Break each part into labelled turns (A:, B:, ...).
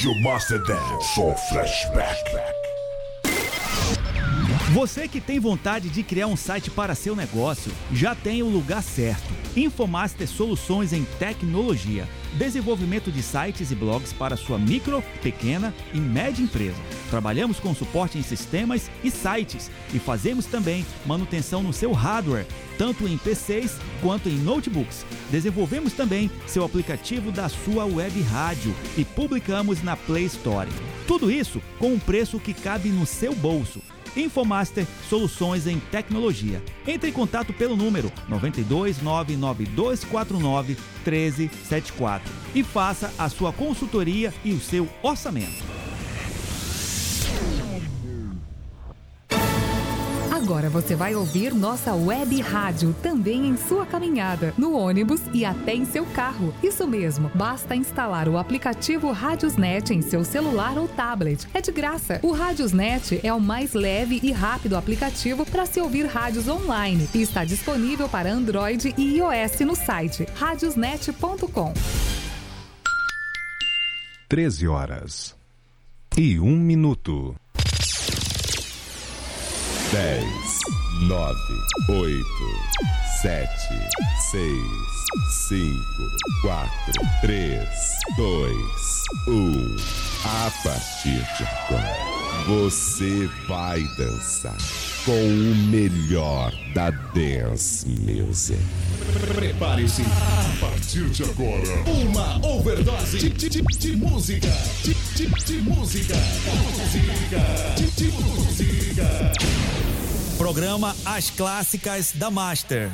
A: Rádio só flashback.
B: Você que tem vontade de criar um site para seu negócio, já tem o lugar certo. Infomaster Soluções em Tecnologia. Desenvolvimento de sites e blogs para sua micro, pequena e média empresa. Trabalhamos com suporte em sistemas e sites e fazemos também manutenção no seu hardware, tanto em PCs quanto em notebooks. Desenvolvemos também seu aplicativo da sua web rádio e publicamos na Play Store. Tudo isso com um preço que cabe no seu bolso. Infomaster Soluções em Tecnologia. Entre em contato pelo número 92 99249 1374 e faça a sua consultoria e o seu orçamento.
C: Agora você vai ouvir nossa web rádio também em sua caminhada, no ônibus e até em seu carro. Isso mesmo, basta instalar o aplicativo Radiosnet em seu celular ou tablet. É de graça. O Radiosnet é o mais leve e rápido aplicativo para se ouvir rádios online e está disponível para Android e iOS no site radiosnet.com.
D: 13 horas e um minuto. 10, 9, 8, 7, 6, 5, 4, 3, 2, 1. A partir de agora, você vai dançar com o melhor da dance music.
A: Prepare-se. A partir de agora,
E: uma overdose de, de, de, de música. De, de, de música. Música. De, de música.
B: Programa As Clássicas da Master.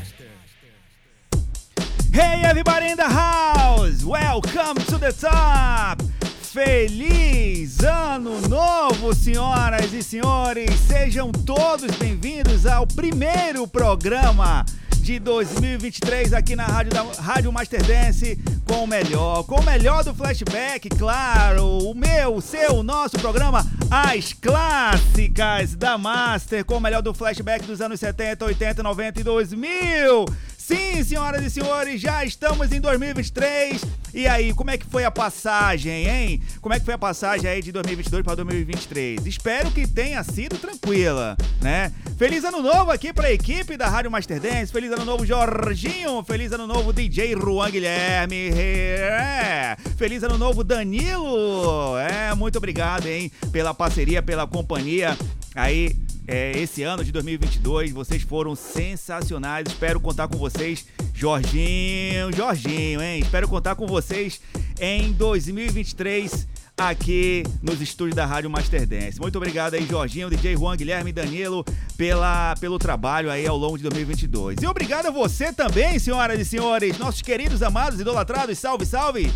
B: Hey everybody in the house! Welcome to the top! Feliz Ano Novo, senhoras e senhores! Sejam todos bem-vindos ao primeiro programa de 2023 aqui na Rádio, da, Rádio Master Dance com o melhor, com o melhor do flashback, claro, o meu, o seu, o nosso programa As Clássicas da Master, com o melhor do flashback dos anos 70, 80, 90 e 2000. Sim, senhoras e senhores, já estamos em 2023. E aí, como é que foi a passagem, hein? Como é que foi a passagem aí de 2022 para 2023? Espero que tenha sido tranquila, né? Feliz ano novo aqui para a equipe da Rádio Master Dance. Feliz ano novo, Jorginho. Feliz ano novo, DJ Juan Guilherme. É. Feliz ano novo, Danilo. É, muito obrigado, hein, pela parceria, pela companhia aí é, esse ano de 2022. Vocês foram sensacionais. Espero contar com vocês, Jorginho, Jorginho, hein? Espero contar com vocês em 2023 aqui nos estúdios da Rádio Master Dance. Muito obrigado aí, Jorginho, DJ Juan, Guilherme e Danilo, pela, pelo trabalho aí ao longo de 2022. E obrigado a você também, senhoras e senhores, nossos queridos, amados, idolatrados, salve, salve!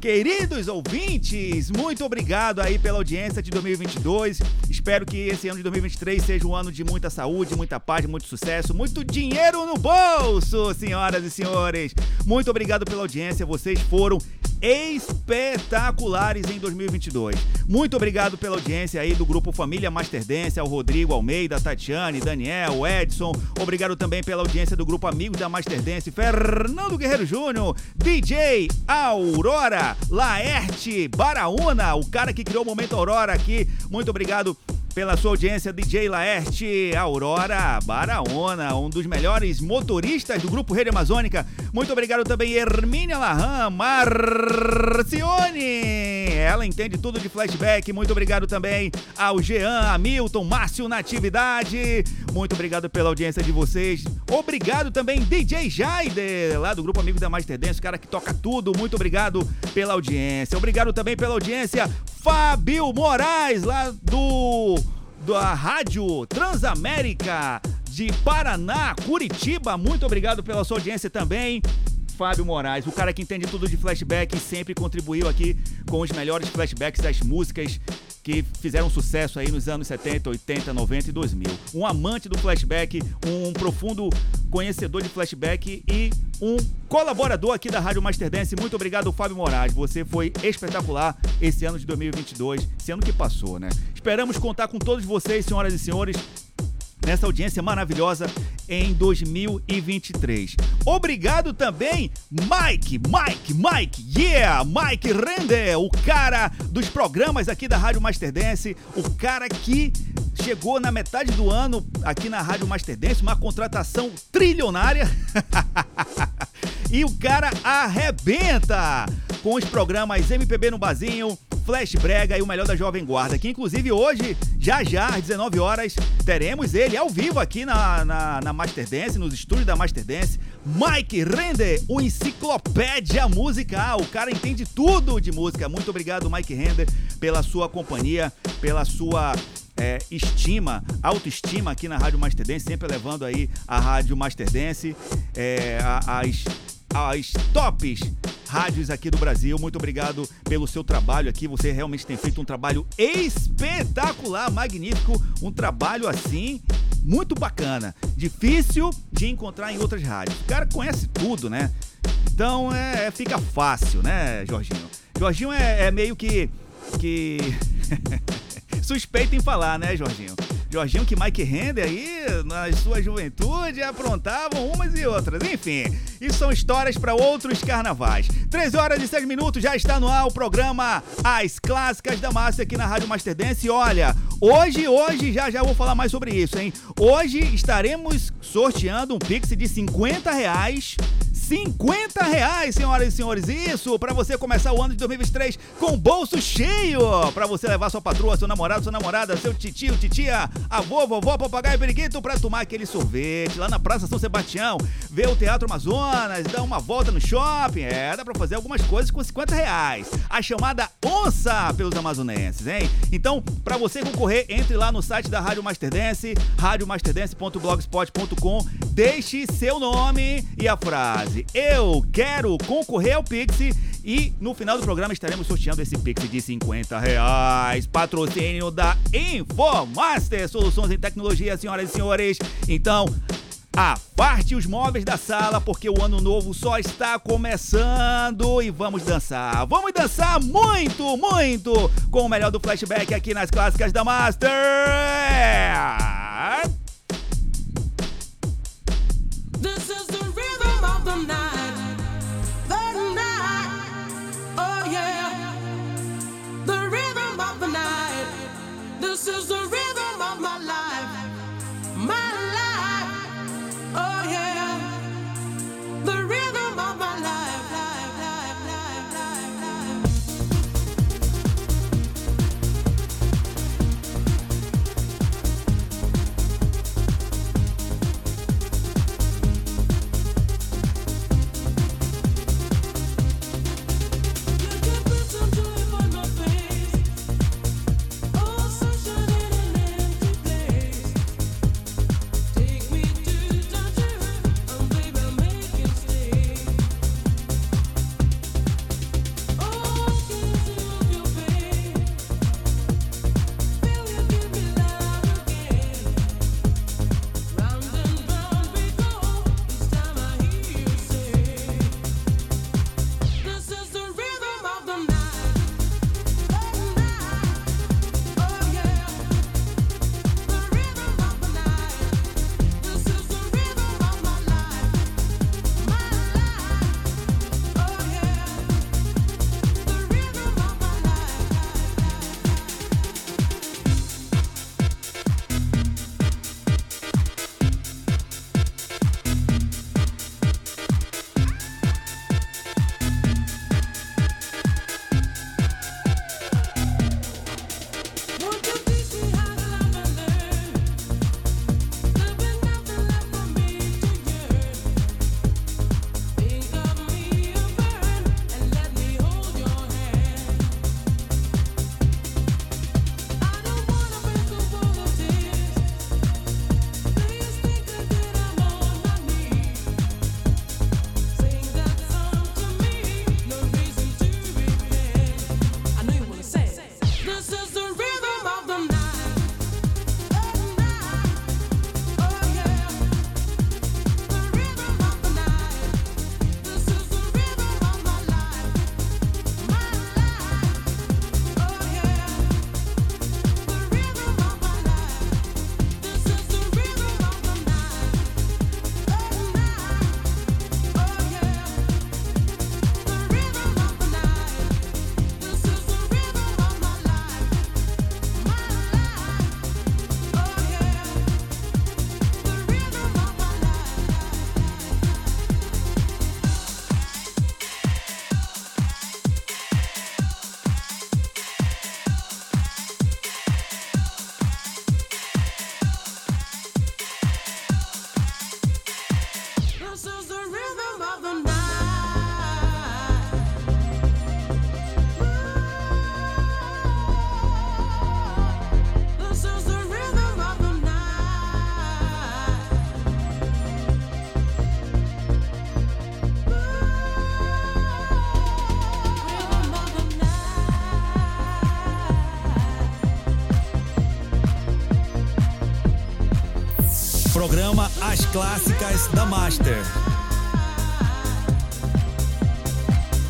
B: Queridos ouvintes, muito obrigado aí pela audiência de 2022. Espero que esse ano de 2023 seja um ano de muita saúde, muita paz, muito sucesso, muito dinheiro no bolso, senhoras e senhores. Muito obrigado pela audiência, vocês foram espetaculares em 2022. Muito obrigado pela audiência aí do grupo Família Master Dance, ao Rodrigo Almeida, Tatiane, Daniel, Edson. Obrigado também pela audiência do grupo Amigos da Master Dance, Fernando Guerreiro Júnior, DJ Aurora, Laerte, Baraúna, o cara que criou o Momento Aurora aqui. Muito obrigado pela sua audiência, DJ Laerte, Aurora Baraona, um dos melhores motoristas do Grupo Rede Amazônica. Muito obrigado também, Hermínia Larran, Marcione. Ela entende tudo de flashback. Muito obrigado também ao Jean, Hamilton, Márcio Natividade. Muito obrigado pela audiência de vocês. Obrigado também, DJ Jaider, lá do Grupo Amigo da Master Dance, cara que toca tudo. Muito obrigado pela audiência. Obrigado também pela audiência, Fábio Moraes, lá do da Rádio Transamérica de Paraná, Curitiba. Muito obrigado pela sua audiência também. Fábio Moraes, o cara que entende tudo de flashback e sempre contribuiu aqui com os melhores flashbacks das músicas que fizeram sucesso aí nos anos 70, 80, 90 e 2000. Um amante do flashback, um profundo conhecedor de flashback e um colaborador aqui da Rádio Master Dance. Muito obrigado, Fábio Moraes. Você foi espetacular esse ano de 2022, esse ano que passou, né? Esperamos contar com todos vocês, senhoras e senhores, nessa audiência maravilhosa em 2023. Obrigado também, Mike, Mike, Mike, yeah, Mike Render, o cara dos programas aqui da Rádio Master Dance, o cara que chegou na metade do ano aqui na Rádio Master Dance, uma contratação trilionária. e o cara arrebenta com os programas MPB no Bazinho, Flash Brega e o melhor da Jovem Guarda, que inclusive hoje, já já, às 19 horas, teremos ele ao vivo aqui na, na, na Master Dance, nos estúdios da Master Dance. Mike Render, o enciclopédia musical. O cara entende tudo de música. Muito obrigado, Mike Render, pela sua companhia, pela sua é, estima, autoestima aqui na Rádio Master Dance, sempre levando aí a Rádio Master Dance, é, as, as tops rádios aqui do Brasil. Muito obrigado pelo seu trabalho aqui. Você realmente tem feito um trabalho espetacular, magnífico, um trabalho assim muito bacana, difícil de encontrar em outras rádios. O cara conhece tudo, né? Então é, é fica fácil, né, Jorginho? Jorginho é, é meio que que suspeito em falar, né, Jorginho? Jorginho que Mike Render aí, na sua juventude, aprontavam umas e outras. Enfim, isso são histórias para outros carnavais. 13 horas e 6 minutos, já está no ar o programa As Clássicas da Massa aqui na Rádio Master Dance. E olha, hoje, hoje, já já vou falar mais sobre isso, hein? Hoje estaremos sorteando um Pix de 50 reais 50 reais, senhoras e senhores. Isso para você começar o ano de 2023 com o bolso cheio. Para você levar sua patroa, seu namorado, sua namorada, seu titio, titia, avô, vovó, papagaio, periquito para tomar aquele sorvete lá na Praça São Sebastião, ver o Teatro Amazonas, dar uma volta no shopping. É, dá para fazer algumas coisas com 50 reais. A chamada onça pelos amazonenses, hein? Então, para você concorrer, entre lá no site da Rádio Master Dance, radiomasterdance.blogspot.com, deixe seu nome e a frase eu quero concorrer ao Pix e no final do programa estaremos sorteando esse Pix de 50 reais. Patrocínio da Infomaster Soluções em Tecnologia, senhoras e senhores. Então, Aparte os móveis da sala, porque o ano novo só está começando e vamos dançar. Vamos dançar muito, muito com o melhor do flashback aqui nas clássicas da Master. Clássicas da Master.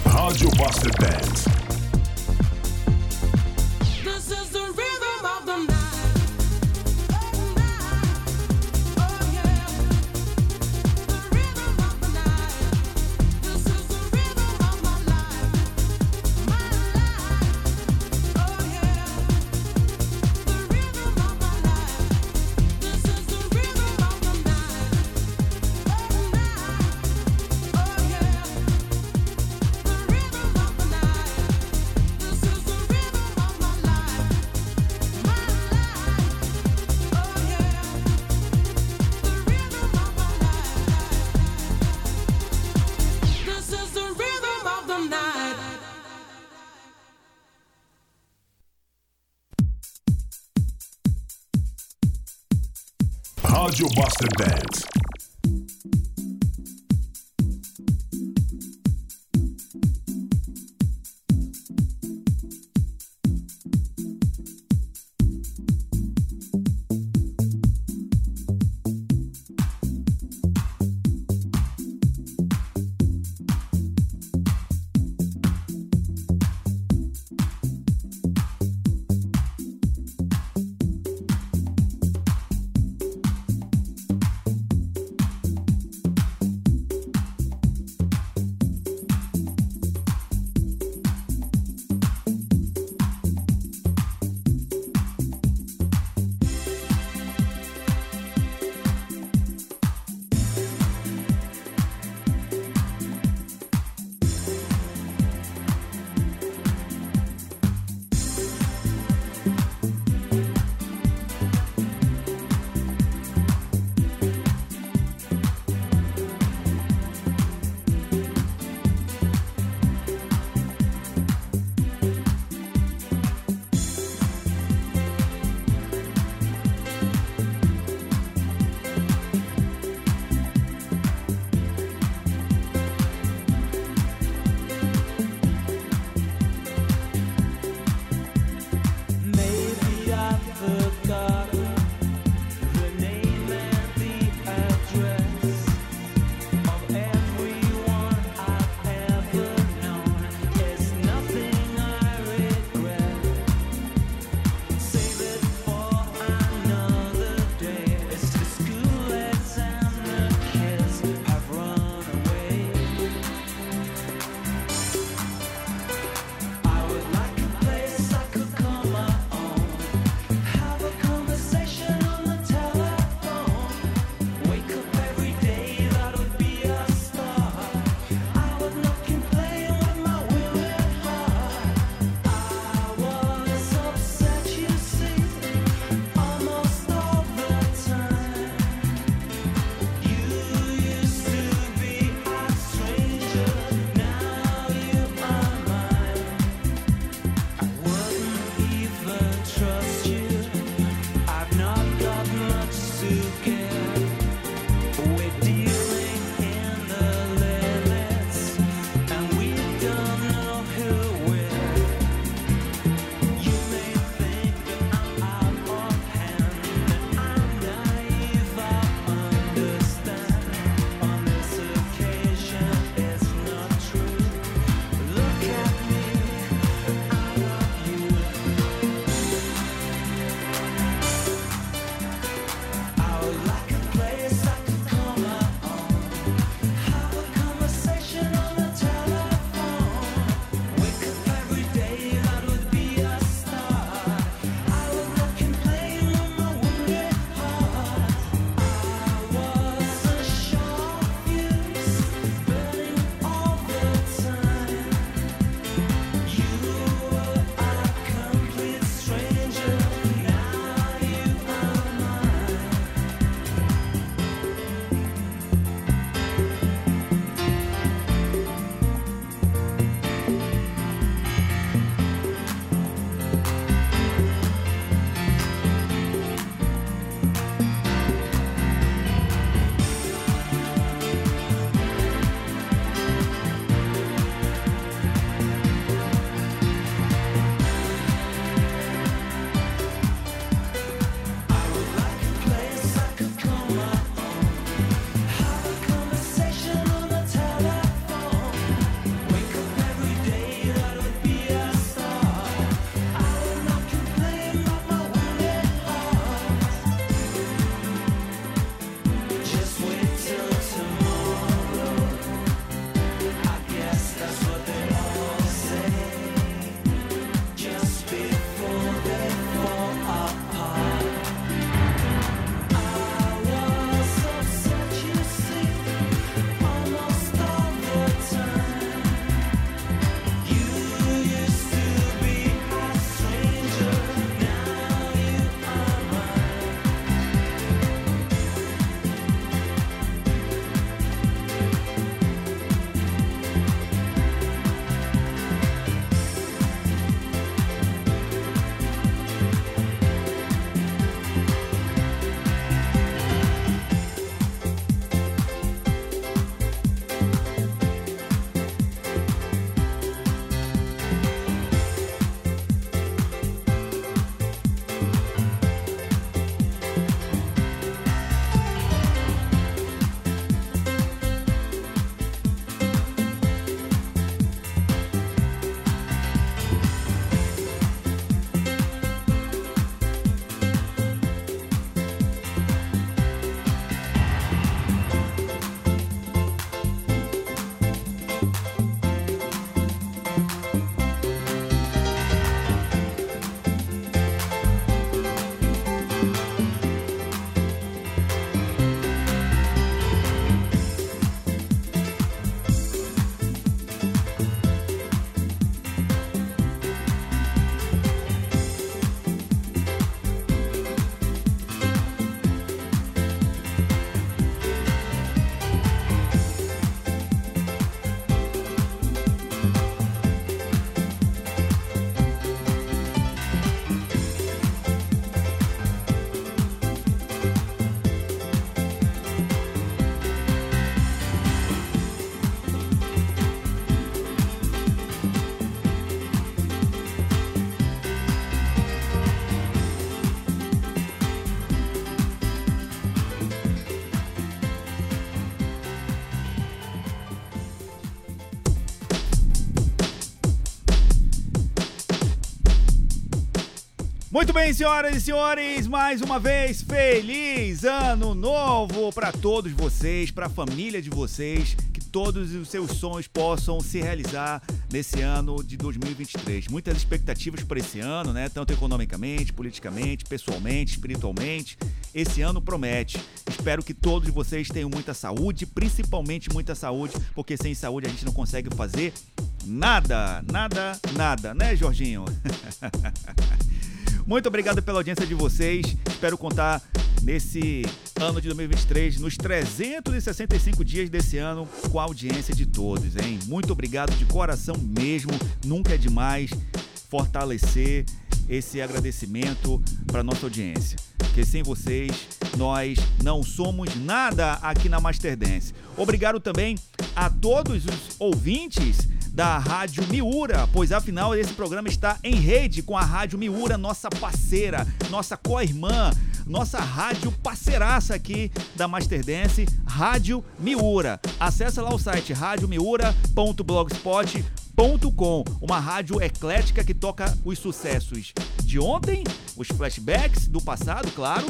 A: Rádio Buster Dance.
B: Muito bem, senhoras e senhores, mais uma vez, feliz ano novo para todos vocês, para a família de vocês, que todos os seus sonhos possam se realizar nesse ano de 2023. Muitas expectativas para esse ano, né? Tanto economicamente, politicamente, pessoalmente, espiritualmente. Esse ano promete. Espero que todos vocês tenham muita saúde, principalmente muita saúde, porque sem saúde a gente não consegue fazer nada, nada, nada, né, Jorginho? Muito obrigado pela audiência de vocês. Espero contar nesse ano de 2023, nos 365 dias desse ano, com a audiência de todos, hein? Muito obrigado de coração mesmo. Nunca é demais fortalecer esse agradecimento para nossa audiência. Porque sem vocês, nós não somos nada aqui na Master Dance. Obrigado também a todos os ouvintes da Rádio Miura, pois afinal esse programa está em rede com a Rádio Miura, nossa parceira, nossa co-irmã, nossa rádio parceiraça aqui da Master Dance, Rádio Miura. Acesse lá o site radiomiura.blogspot.com, uma rádio eclética que toca os sucessos de ontem, os flashbacks do passado, claro,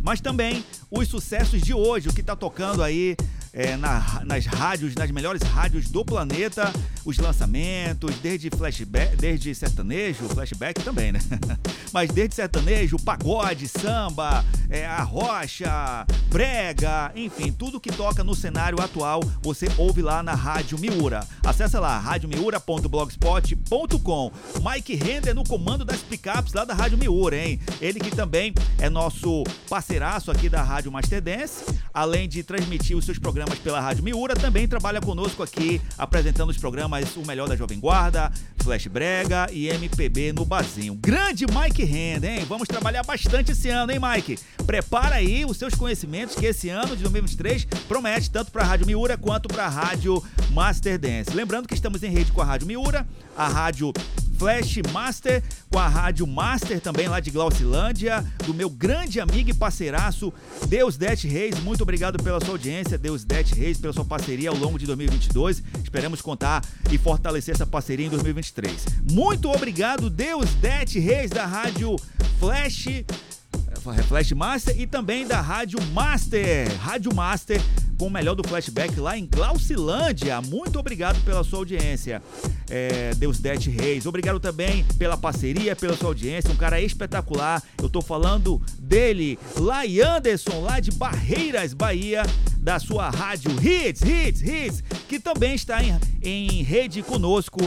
B: mas também os sucessos de hoje, o que está tocando aí é, na, nas rádios, nas melhores rádios do planeta, os lançamentos, desde flashback, desde sertanejo, flashback também, né? Mas desde sertanejo, pagode, samba, é, a rocha, brega, enfim, tudo que toca no cenário atual, você ouve lá na Rádio Miura. Acesse lá, radiomiura.blogspot.com. Mike Render no comando das picapes lá da Rádio Miura, hein? Ele que também é nosso parceiraço aqui da Rádio Master Dance, além de transmitir os seus programas programas pela Rádio Miura, também trabalha conosco aqui, apresentando os programas O Melhor da Jovem Guarda, Flash Brega e MPB no Bazinho. Grande Mike Renda, hein? Vamos trabalhar bastante esse ano, hein, Mike? Prepara aí os seus conhecimentos que esse ano de 2023 promete tanto para a Rádio Miura quanto para a Rádio Master Dance. Lembrando que estamos em rede com a Rádio Miura, a Rádio Flash Master, com a Rádio Master também lá de Glaucilândia, do meu grande amigo e parceiraço, Deus Dete Reis. Muito obrigado pela sua audiência, Deus Dete Reis, pela sua parceria ao longo de 2022. Esperamos contar e fortalecer essa parceria em 2023. Muito obrigado, Deus Dete Reis, da Rádio Flash Flash Master e também da Rádio Master. Rádio Master com o melhor do flashback lá em Glaucilândia. Muito obrigado pela sua audiência, é, Deus Dete Reis. Obrigado também pela parceria, pela sua audiência. Um cara espetacular. Eu tô falando dele, Lai Anderson, lá de Barreiras, Bahia, da sua rádio Hits, Hits, Hits, que também está em, em rede conosco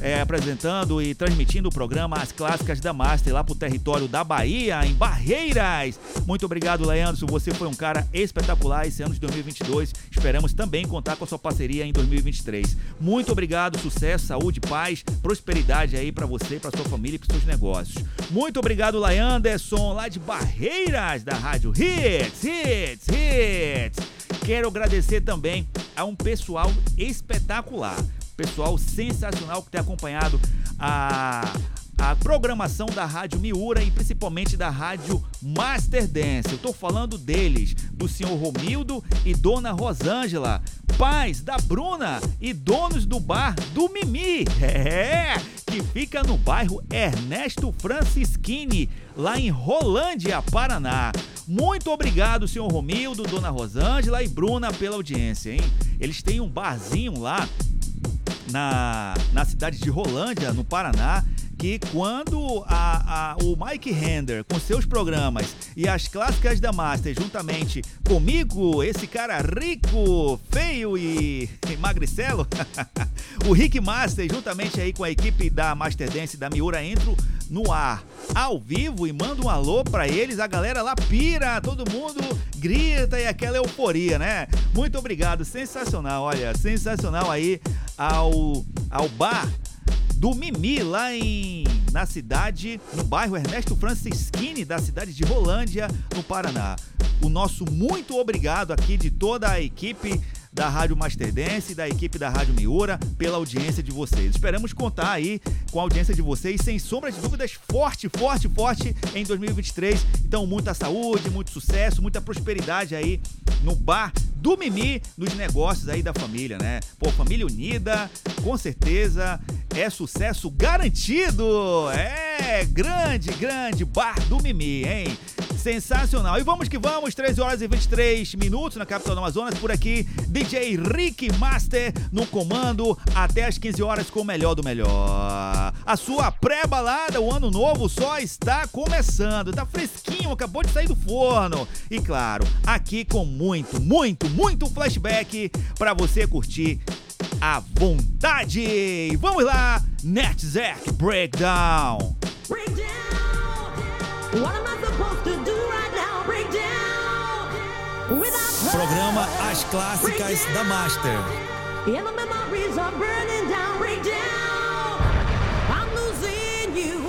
B: é, apresentando e transmitindo o programa As Clássicas da Master lá pro território da Bahia, em Barreiras. Muito obrigado, Leandro. Você foi um cara espetacular esse ano de 2022. Esperamos também contar com a sua parceria em 2023. Muito obrigado, sucesso, saúde, paz, prosperidade aí para você, para sua família e para seus negócios. Muito obrigado, Leanderson, lá de Barreiras, da Rádio Hits, Hits, Hits. Quero agradecer também a um pessoal espetacular pessoal sensacional que tem acompanhado a, a programação da Rádio Miura e principalmente da Rádio Master Dance. Eu tô falando deles, do senhor Romildo e dona Rosângela, pais da Bruna e donos do bar do Mimi. É, que fica no bairro Ernesto Francischini, lá em Rolândia, Paraná. Muito obrigado, senhor Romildo, dona Rosângela e Bruna pela audiência, hein? Eles têm um barzinho lá na, na cidade de Rolândia, no Paraná, que quando a, a, o Mike Render, com seus programas e as clássicas da Master, juntamente comigo, esse cara rico, feio e, e magricelo, o Rick Master, juntamente aí com a equipe da Master Dance da Miura, entro no ar, ao vivo e mando um alô para eles. A galera lá pira, todo mundo grita e aquela euforia, né? Muito obrigado, sensacional, olha, sensacional aí ao, ao bar do Mimi, lá em na cidade, no bairro Ernesto Francischini, da cidade de Rolândia, no Paraná. O nosso muito obrigado aqui de toda a equipe da Rádio Master Dance e da equipe da Rádio Miura pela audiência de vocês. Esperamos contar aí com a audiência de vocês, sem sombra de dúvidas, forte, forte, forte em 2023. Então, muita saúde, muito sucesso, muita prosperidade aí no bar do Mimi nos negócios aí da família, né? Pô, família unida, com certeza é sucesso garantido. É, grande, grande bar do Mimi, hein? Sensacional. E vamos que vamos, 13 horas e 23 minutos na capital do Amazonas. Por aqui, DJ Rick Master no comando até as 15 horas com o melhor do melhor. A sua pré-balada, o ano novo, só está começando. Tá fresquinho, acabou de sair do forno. E claro, aqui com muito, muito, muito flashback para você curtir à vontade. Vamos lá, Netzek Breakdown.
F: Breakdown. What am I supposed to do right now? Breakdown. Without
B: Programa As Clássicas da Master.
F: And the memories are burning down. Breakdown. I'm losing you.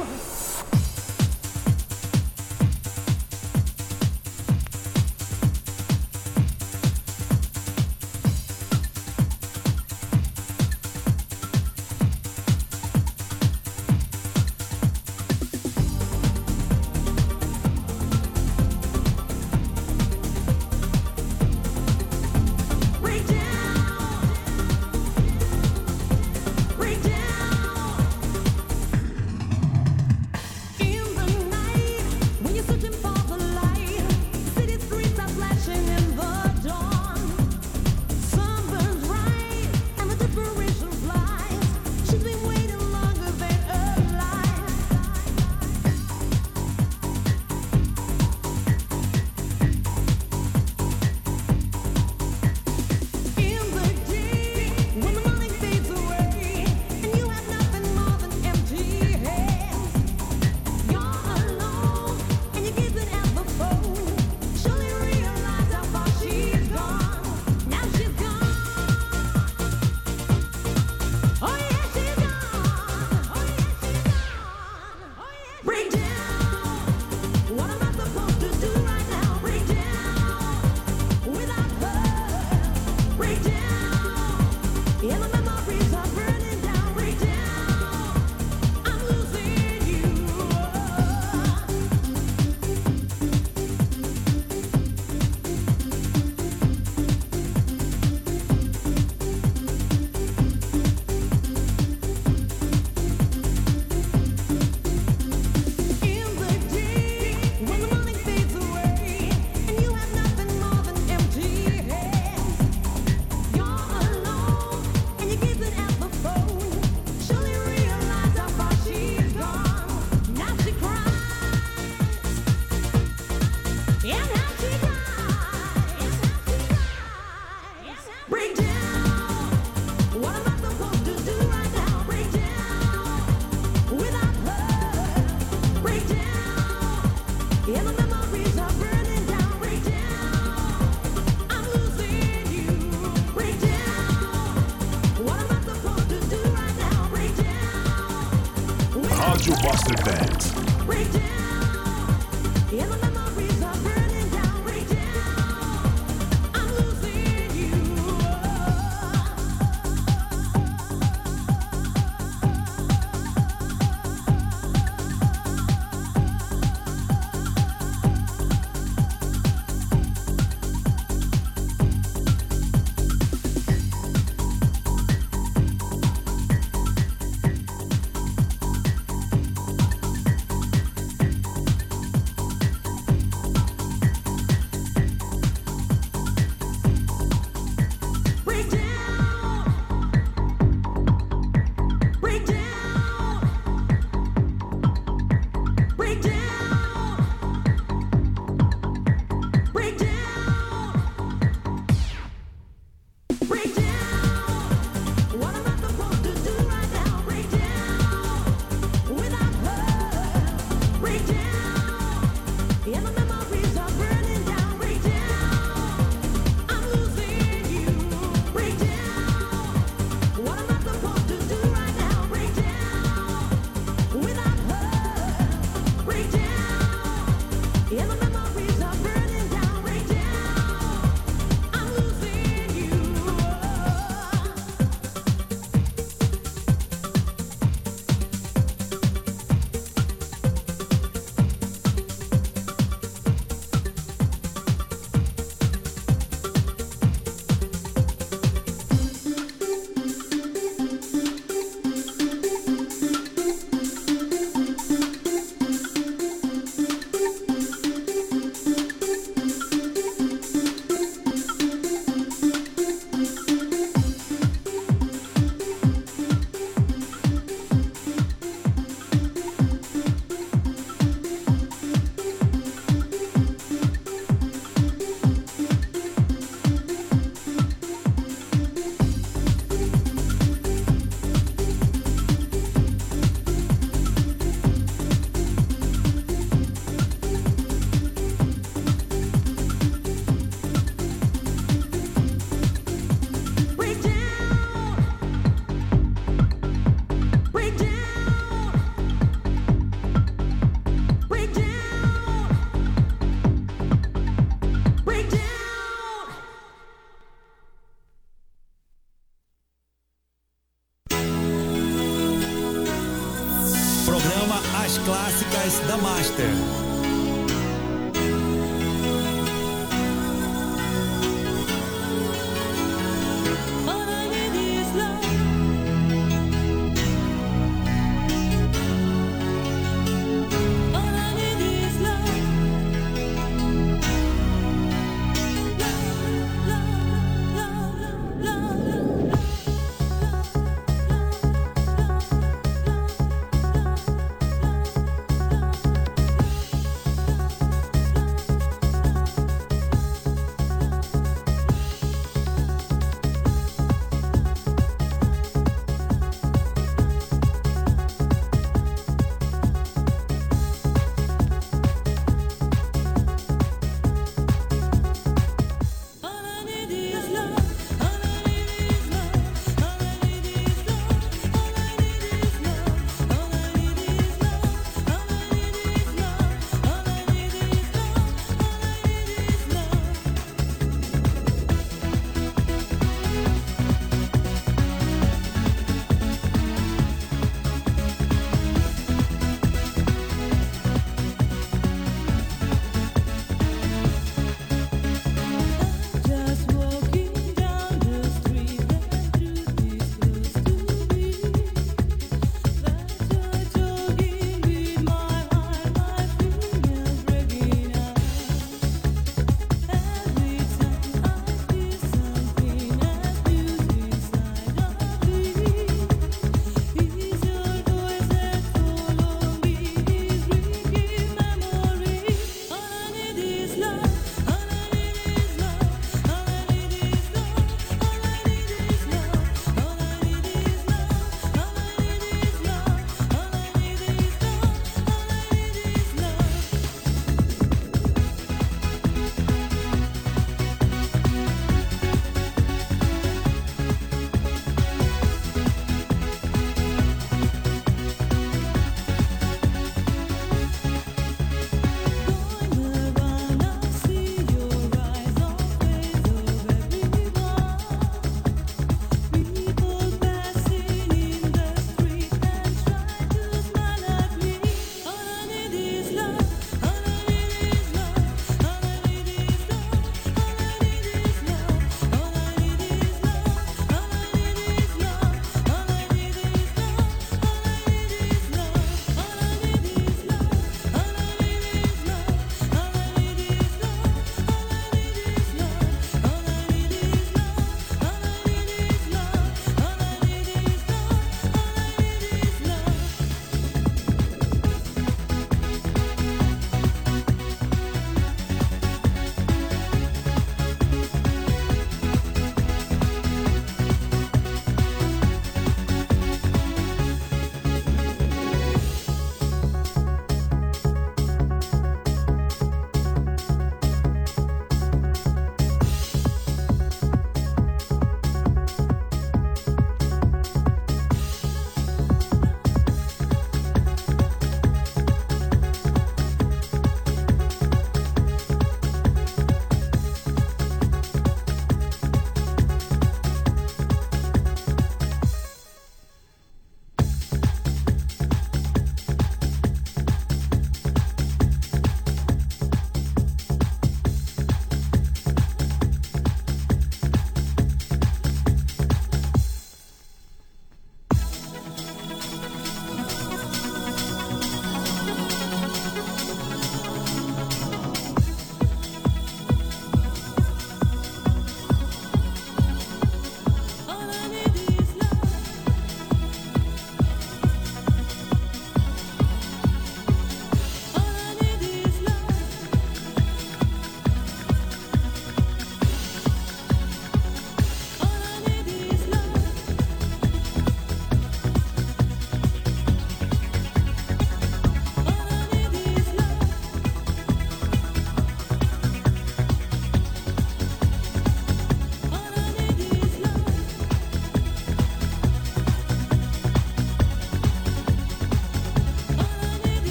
G: Clássicas da Master.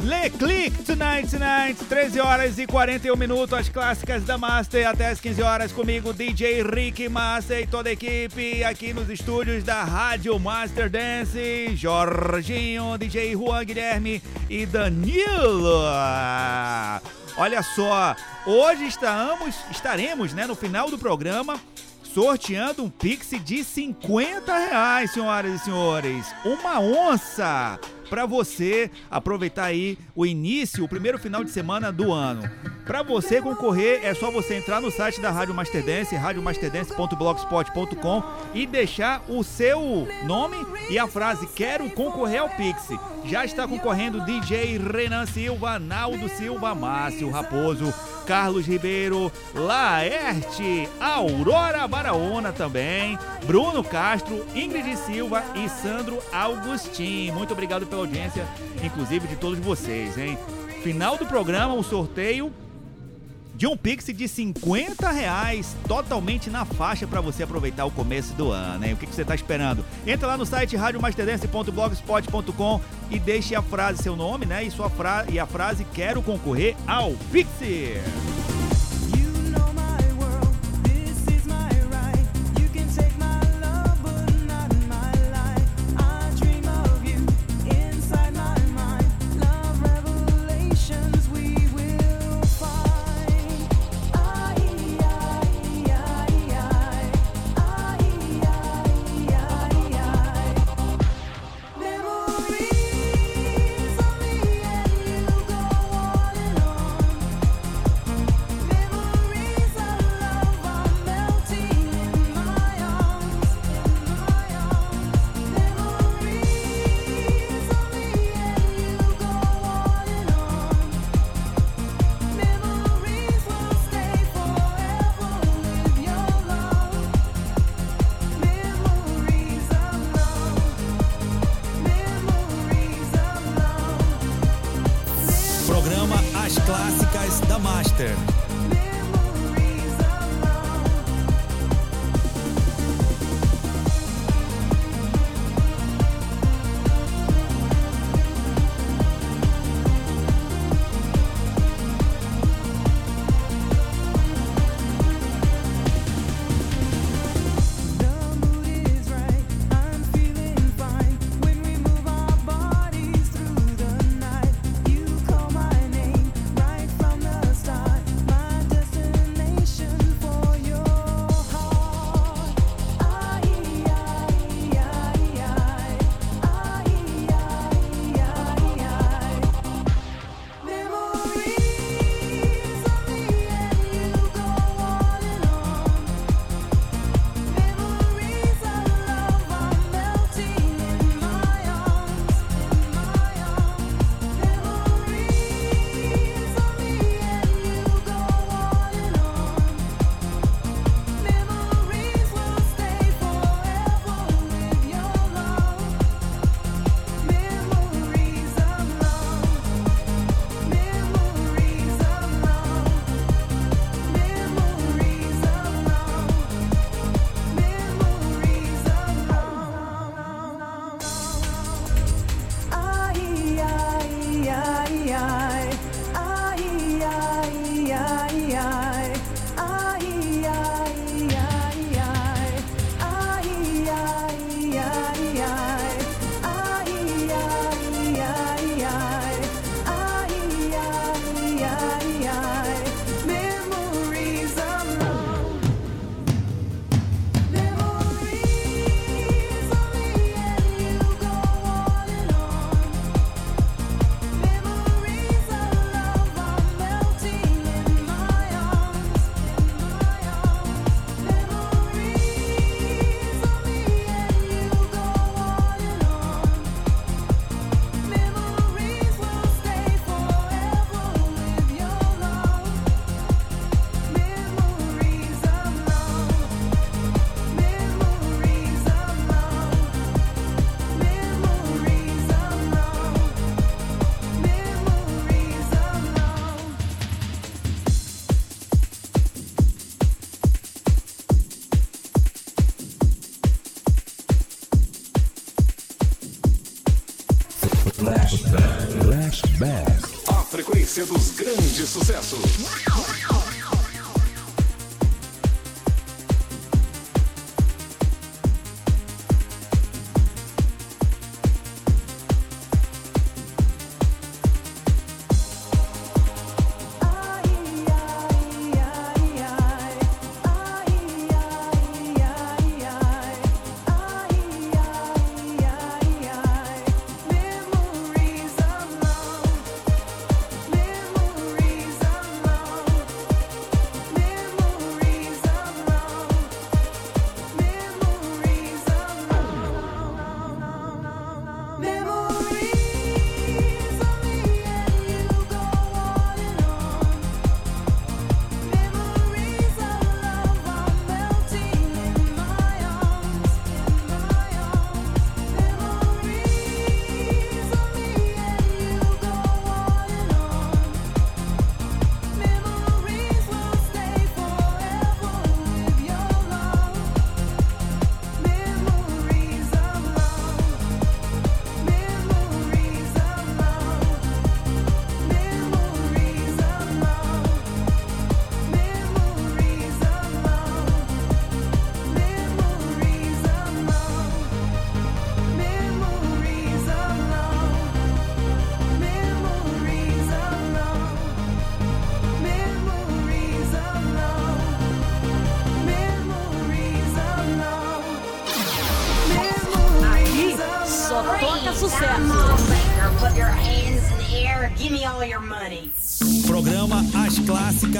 B: Le Click Tonight Tonight, 13 horas e 41 minutos, as clássicas da Master, até as 15 horas comigo, DJ Rick Master e toda a equipe aqui nos estúdios da Rádio Master Dance, Jorginho, DJ Juan Guilherme e Danilo. Olha só, hoje estamos, estaremos né, no final do programa sorteando um Pix de 50 reais, senhoras e senhores. Uma onça para você aproveitar aí o início, o primeiro final de semana do ano. Para você concorrer, é só você entrar no site da Rádio Master Dance, radiomasterdance.blogspot.com e deixar o seu nome e a frase quero concorrer ao Pix. Já está concorrendo DJ Renan Silva, Naldo Silva, Márcio Raposo, Carlos Ribeiro, Laerte, Aurora Baraona também, Bruno Castro, Ingrid Silva e Sandro Augustin. Muito obrigado pela audiência, inclusive de todos vocês, hein? Final do programa, o sorteio de um Pix de 50 reais, totalmente na faixa para você aproveitar o começo do ano, hein? O que, que você tá esperando? Entra lá no site radiomasterdance.blogspot.com e deixe a frase, seu nome, né? E, sua fra e a frase quero concorrer ao Pix.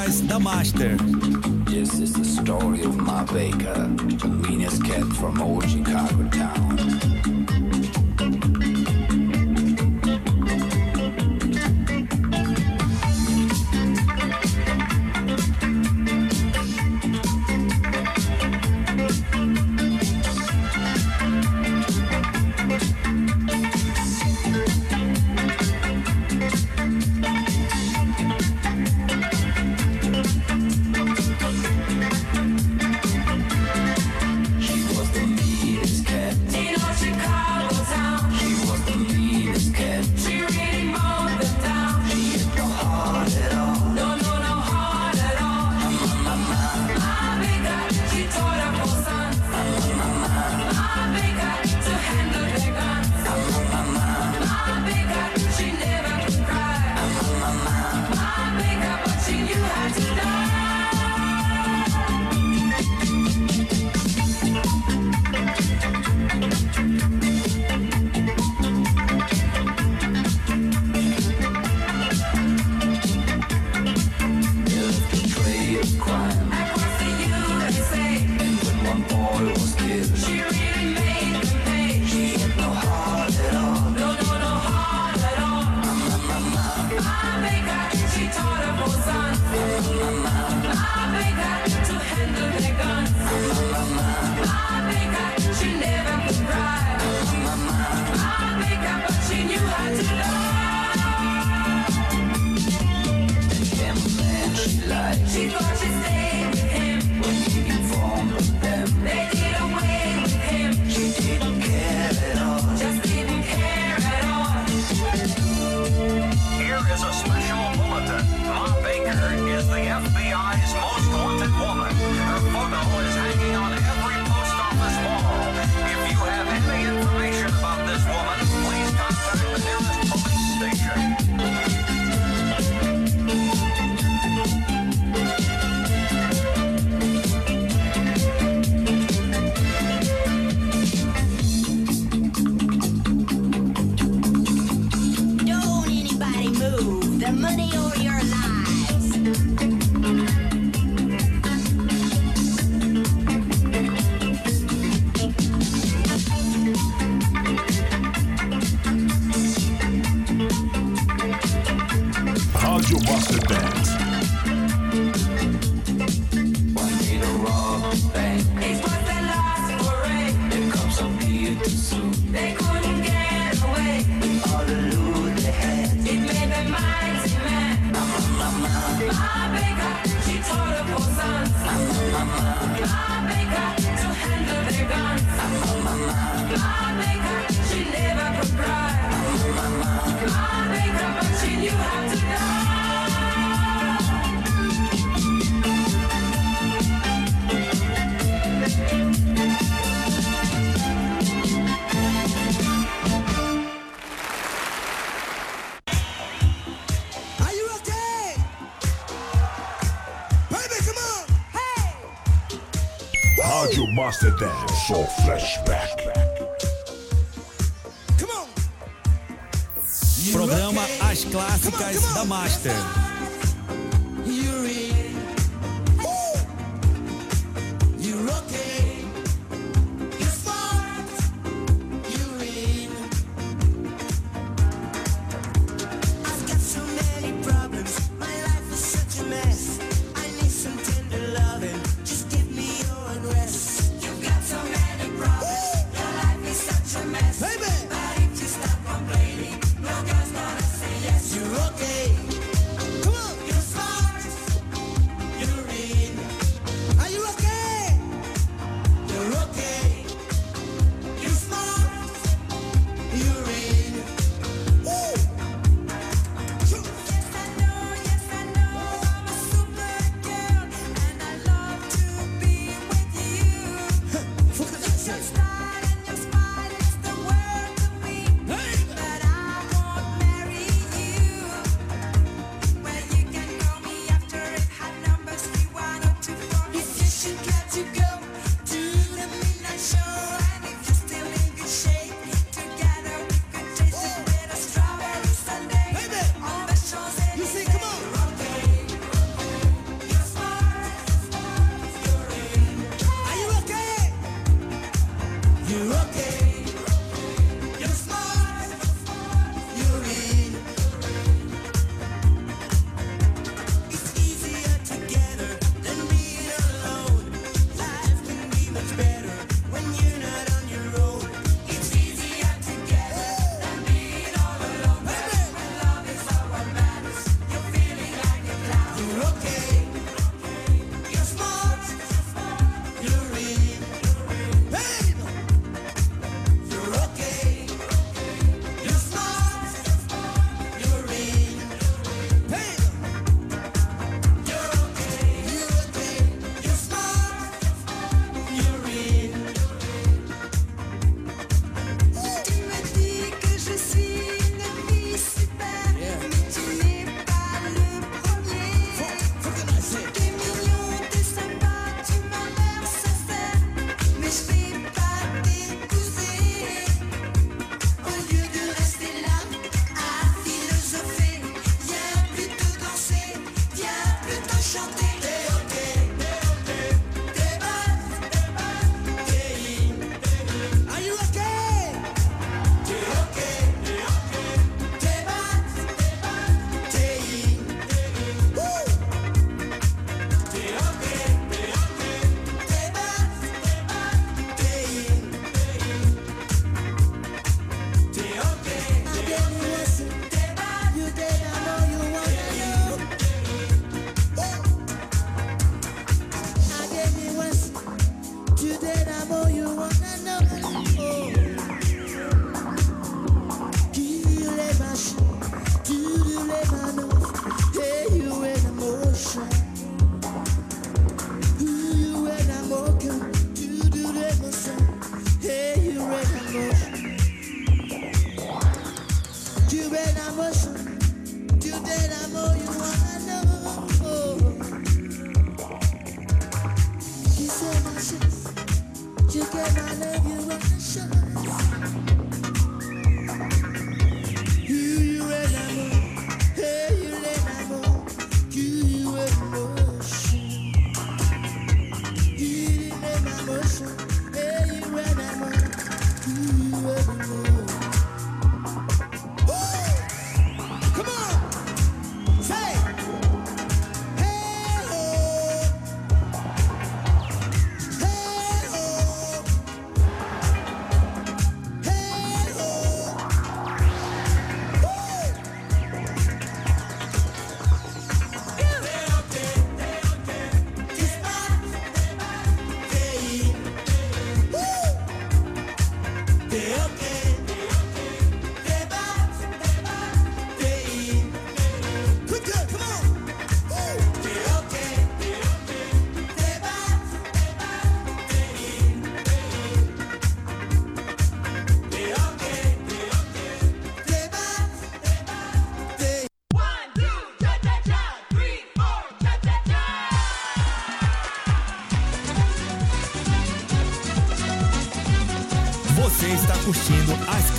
H: Paradise, The
I: Master.
J: This is the story of my baker.
I: Da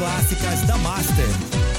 K: clássicas da Master.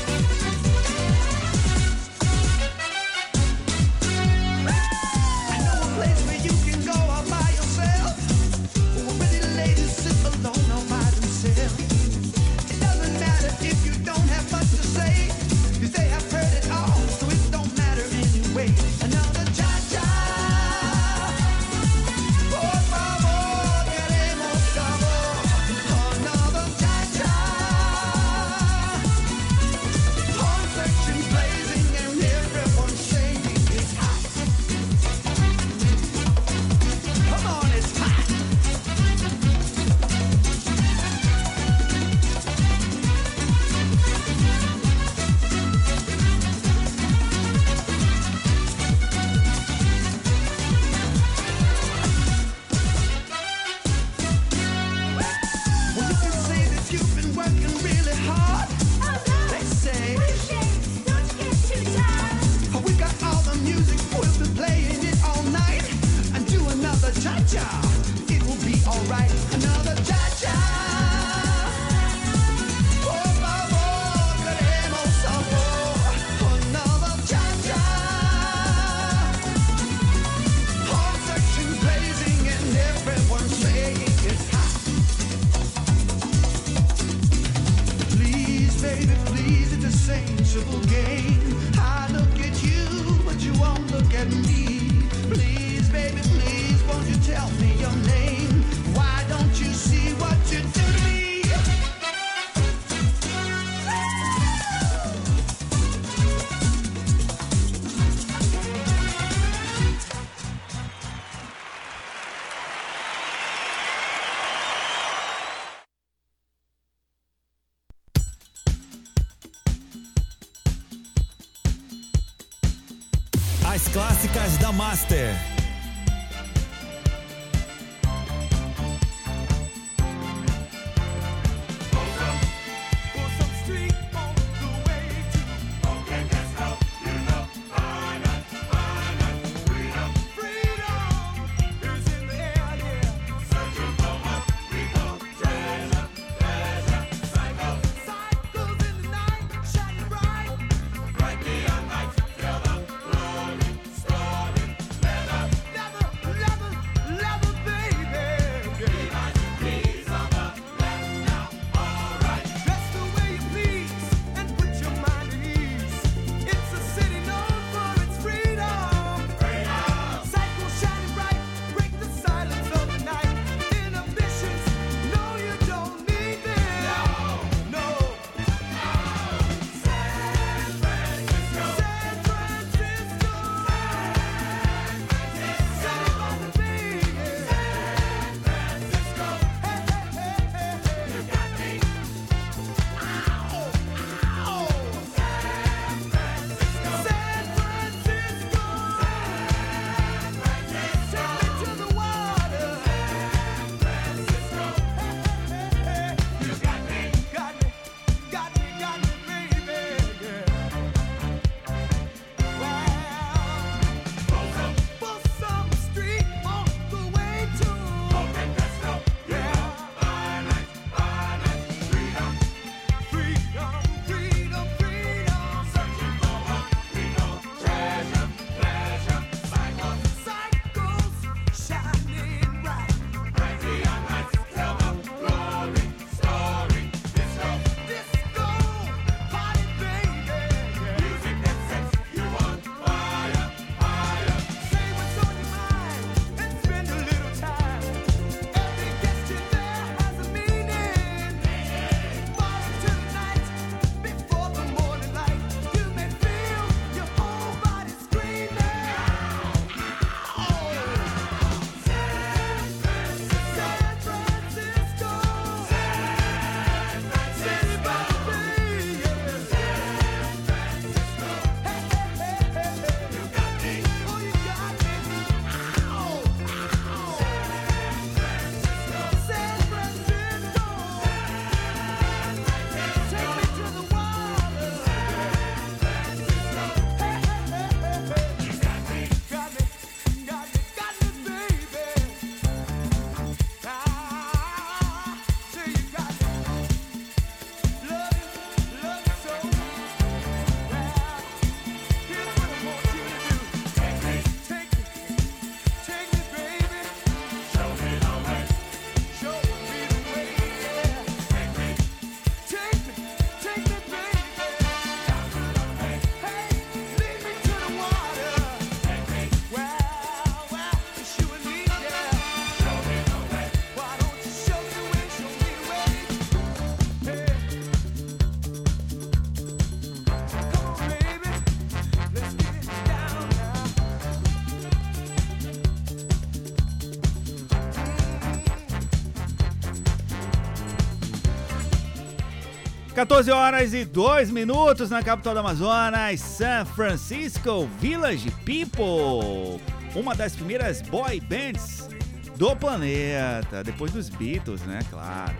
B: 14 horas e 2 minutos na capital do Amazonas, San Francisco Village People. Uma das primeiras boy bands do planeta, depois dos Beatles, né? Claro.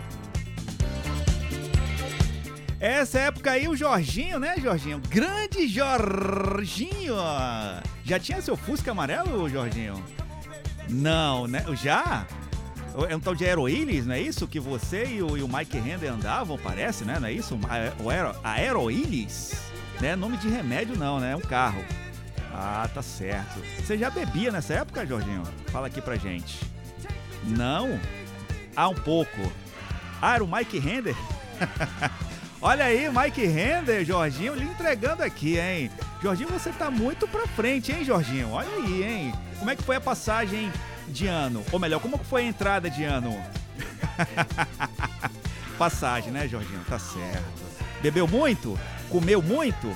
B: Essa época aí o Jorginho, né, Jorginho? Grande Jorginho! Já tinha seu Fusca amarelo, Jorginho? Não, né? Já? É um tal de Aeroilis, não é isso? Que você e o, e o Mike Render andavam, parece, né? Não é isso? O Aero, Aeroilis? Né? Nome de remédio não, né? É um carro. Ah, tá certo. Você já bebia nessa época, Jorginho? Fala aqui pra gente. Não? Ah, um pouco. Ah, era o Mike Render? Olha aí, Mike Render, Jorginho, lhe entregando aqui, hein? Jorginho, você tá muito pra frente, hein, Jorginho? Olha aí, hein? Como é que foi a passagem de ano? Ou melhor, como foi a entrada de ano? Passagem, né, Jorginho? Tá certo. Bebeu muito? Comeu muito?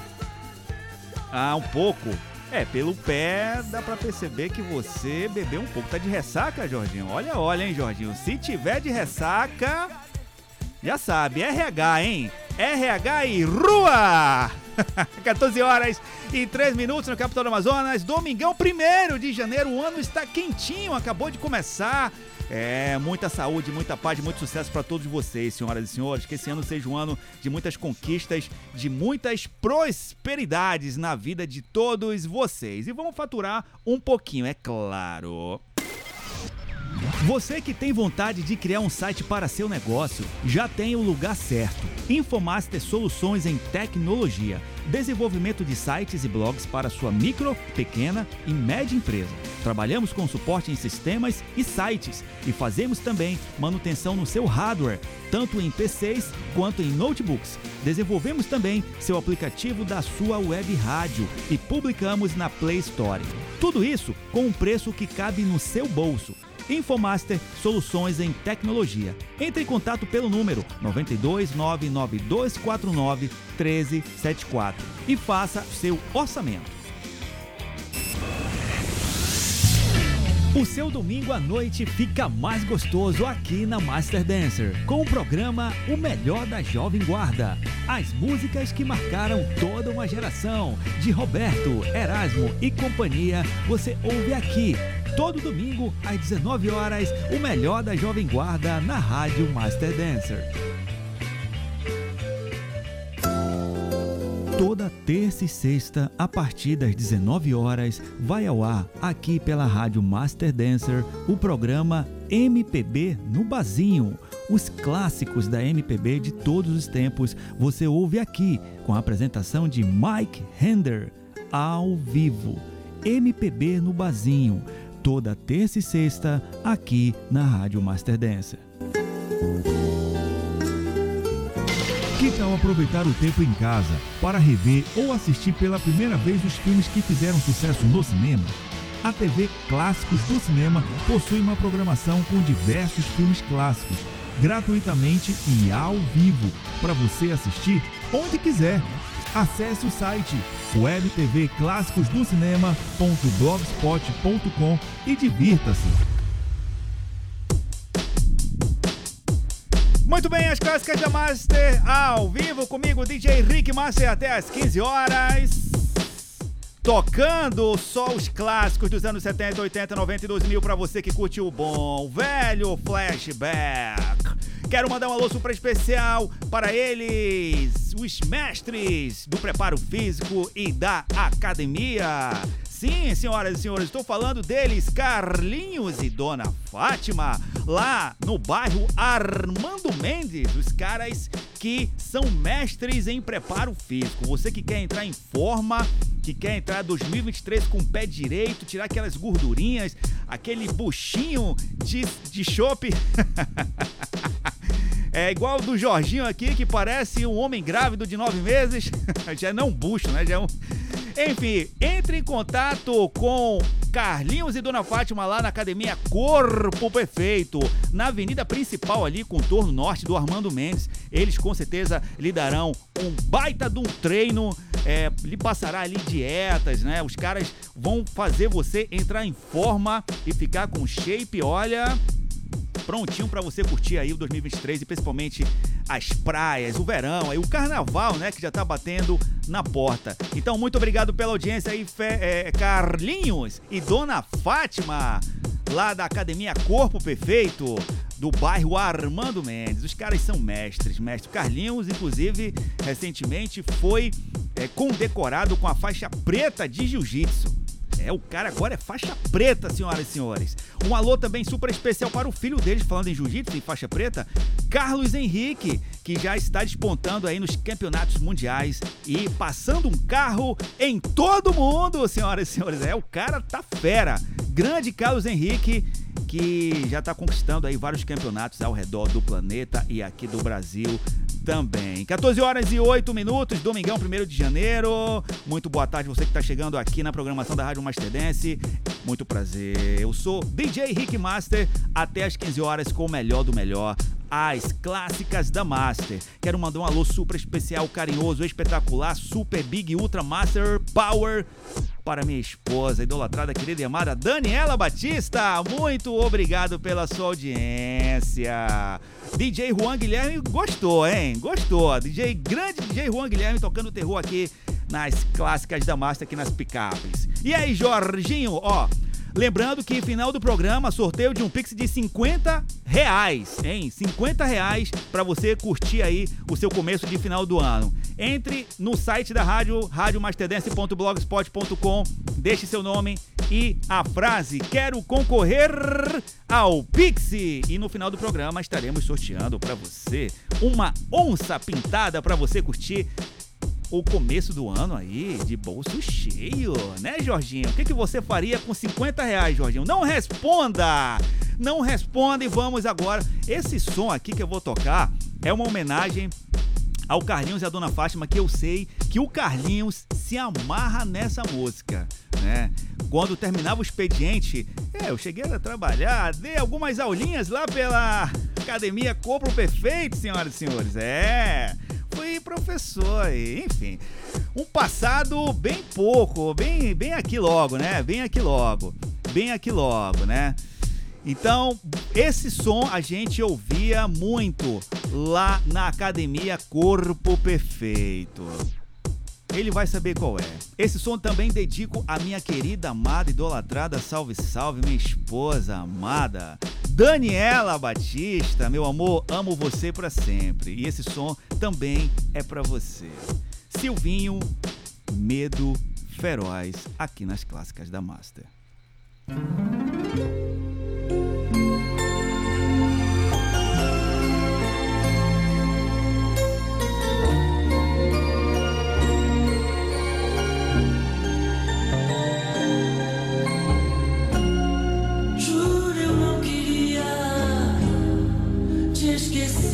B: Ah, um pouco. É, pelo pé dá pra perceber que você bebeu um pouco. Tá de ressaca, Jorginho? Olha, olha, hein, Jorginho? Se tiver de ressaca, já sabe, RH, hein? RH e rua! 14 horas e 3 minutos no capital do Amazonas. Domingão 1 de janeiro. O ano está quentinho, acabou de começar. É, muita saúde, muita paz, muito sucesso para todos vocês, senhoras e senhores. Que esse ano seja um ano de muitas conquistas, de muitas prosperidades na vida de todos vocês. E vamos faturar um pouquinho, é claro. Você que tem vontade de criar um site para seu negócio, já tem o lugar certo. Infomaster Soluções em Tecnologia. Desenvolvimento de sites e blogs para sua micro, pequena e média empresa. Trabalhamos com suporte em sistemas e sites e fazemos também manutenção no seu hardware, tanto em PCs quanto em notebooks. Desenvolvemos também seu aplicativo da sua web rádio e publicamos na Play Store. Tudo isso com um preço que cabe no seu bolso. Infomaster Soluções em Tecnologia. Entre em contato pelo número 92 99249 1374 e faça seu orçamento. O seu domingo à noite fica mais gostoso aqui na Master Dancer, com o programa O Melhor da Jovem Guarda. As músicas que marcaram toda uma geração, de Roberto, Erasmo e companhia, você ouve aqui. Todo domingo, às 19 horas, o melhor da Jovem Guarda na Rádio Master Dancer. Toda terça e sexta, a partir das 19 horas, vai ao ar, aqui pela Rádio Master Dancer, o programa MPB no Bazinho. Os clássicos da MPB de todos os tempos você ouve aqui, com a apresentação de Mike Hender, ao vivo. MPB no Bazinho, toda terça e sexta, aqui na Rádio Master Dancer.
L: Que tal aproveitar o tempo em casa para rever ou assistir pela primeira vez os filmes que fizeram sucesso no cinema? A TV Clássicos do Cinema possui uma programação com diversos filmes clássicos, gratuitamente e ao vivo, para você assistir onde quiser. Acesse o site webtvclassicosdocinema.blogspot.com e divirta-se.
B: Muito bem, as clássicas da Master ao vivo comigo, DJ Rick Master, até às 15 horas. Tocando só os clássicos dos anos 70, 80, 90 e 2000 para você que curte o bom, velho flashback. Quero mandar um alô super especial para eles, os mestres do preparo físico e da academia. Sim, senhoras e senhores, estou falando deles, Carlinhos e Dona Fátima, lá no bairro Armando Mendes, os caras que são mestres em preparo físico. Você que quer entrar em forma, que quer entrar 2023 com o pé direito, tirar aquelas gordurinhas, aquele buchinho de, de chope. É igual do Jorginho aqui, que parece um homem grávido de nove meses. Já não um bucho, né? Já é um... Enfim, entre em contato com Carlinhos e Dona Fátima lá na Academia Corpo Perfeito, na avenida principal ali, contorno norte do Armando Mendes. Eles com certeza lhe darão um baita de um treino, é, lhe passará ali dietas, né? Os caras vão fazer você entrar em forma e ficar com shape, olha, prontinho pra você curtir aí o 2023 e principalmente as praias, o verão, aí o carnaval, né, que já tá batendo na porta. Então, muito obrigado pela audiência aí, é, Carlinhos e Dona Fátima, lá da Academia Corpo Perfeito, do bairro Armando Mendes. Os caras são mestres, mestre Carlinhos, inclusive, recentemente foi é, condecorado com a faixa preta de jiu-jitsu. É, o cara agora é faixa preta, senhoras e senhores. Um alô também super especial para o filho deles, falando em jiu-jitsu, em faixa preta, Carlos Henrique, que já está despontando aí nos campeonatos mundiais e passando um carro em todo mundo, senhoras e senhores. É, o cara tá fera. Grande Carlos Henrique, que já está conquistando aí vários campeonatos ao redor do planeta e aqui do Brasil também. 14 horas e 8 minutos, domingão 1 de janeiro. Muito boa tarde, você que está chegando aqui na programação da Rádio Master Dance. Muito prazer. Eu sou DJ Rick Master, até às 15 horas com o melhor do melhor. As clássicas da Master. Quero mandar um alô super especial, carinhoso, espetacular, super big, ultra master power para minha esposa, idolatrada, querida e amada Daniela Batista. Muito obrigado pela sua audiência. DJ Juan Guilherme gostou, hein? Gostou. DJ grande DJ Juan Guilherme tocando terror aqui nas clássicas da Master aqui nas picapes. E aí, Jorginho, ó, Lembrando que final do programa, sorteio de um Pix de 50 reais, hein? 50 reais para você curtir aí o seu começo de final do ano. Entre no site da rádio, radiomasterdance.blogspot.com, deixe seu nome e a frase Quero concorrer ao Pix. E no final do programa estaremos sorteando para você uma onça pintada para você curtir o começo do ano aí de bolso cheio, né, Jorginho? O que, que você faria com 50 reais, Jorginho? Não responda! Não responda e vamos agora. Esse som aqui que eu vou tocar é uma homenagem ao Carlinhos e à Dona Fátima, que eu sei que o Carlinhos se amarra nessa música, né? Quando terminava o expediente, é, eu cheguei a trabalhar, dei algumas aulinhas lá pela Academia Corpo Perfeito, senhoras e senhores. É, fui professor, enfim. Um passado bem pouco, bem, bem aqui logo, né? Bem aqui logo, bem aqui logo, né? Então, esse som a gente ouvia muito lá na Academia Corpo Perfeito. Ele vai saber qual é. Esse som também dedico à minha querida, amada, idolatrada, salve, salve, minha esposa amada, Daniela Batista. Meu amor, amo você pra sempre. E esse som também é pra você. Silvinho, Medo Feroz, aqui nas clássicas da Master.
G: Aşk eski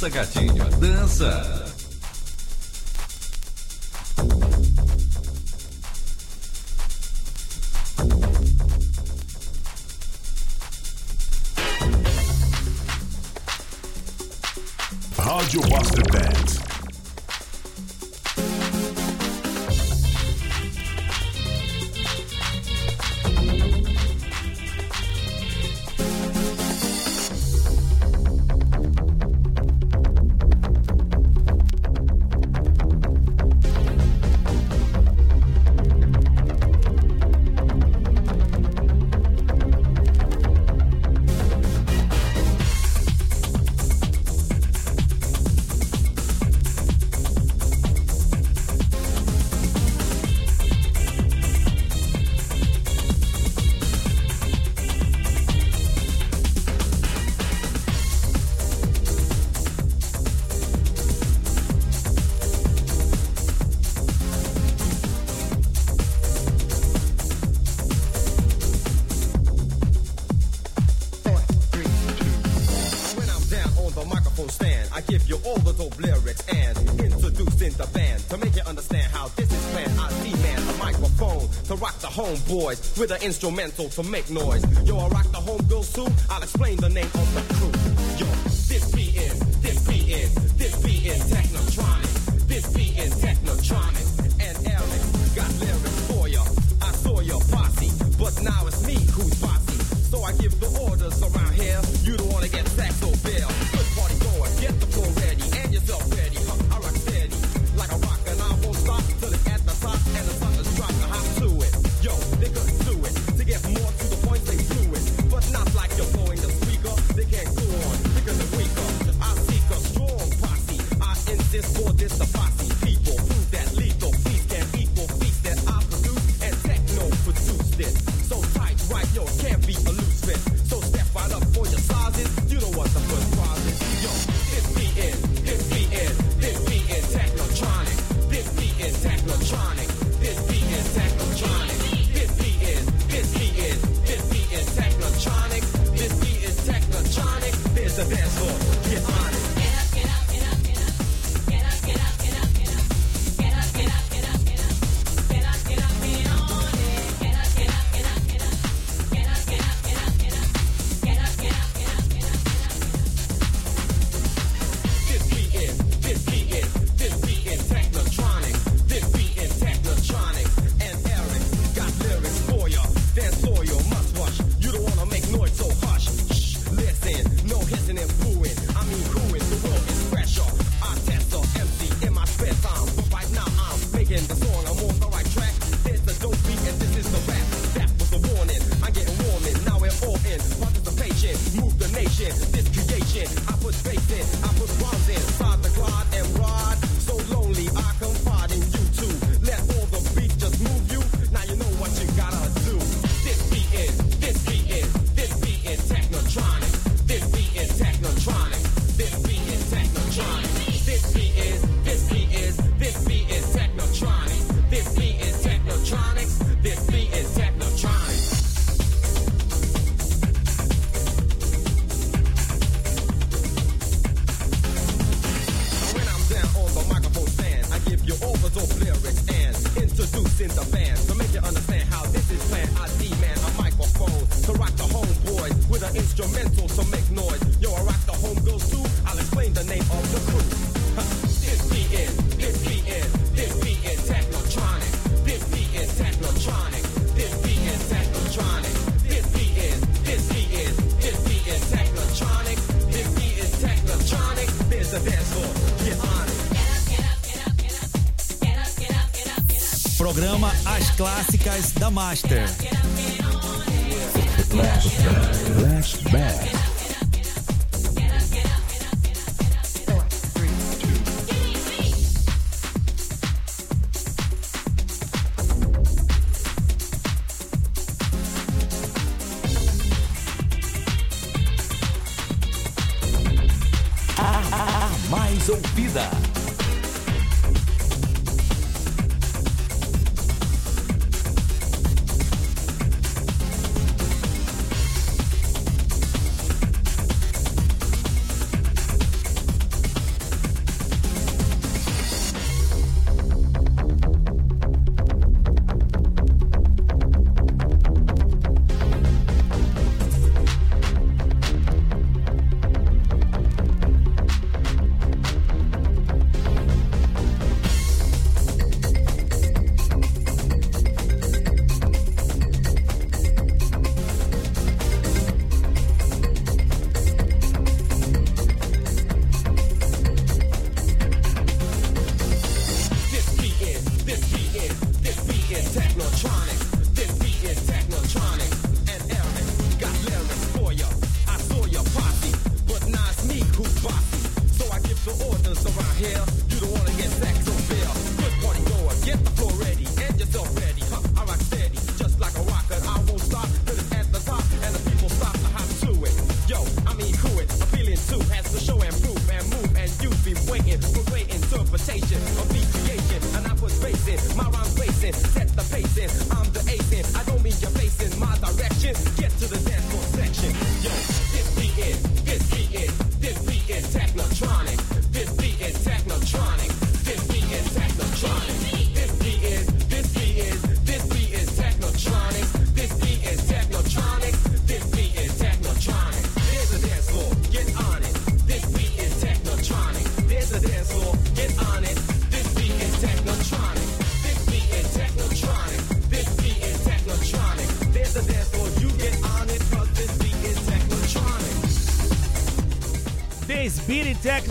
M: Dança, gatinho, dança.
N: Rádio Master Band.
O: with an instrumental to make noise. Yo, I rock the homegirls too. I'll explain the name of the crew.
M: Clássicas da Master.
P: Flashback.
O: A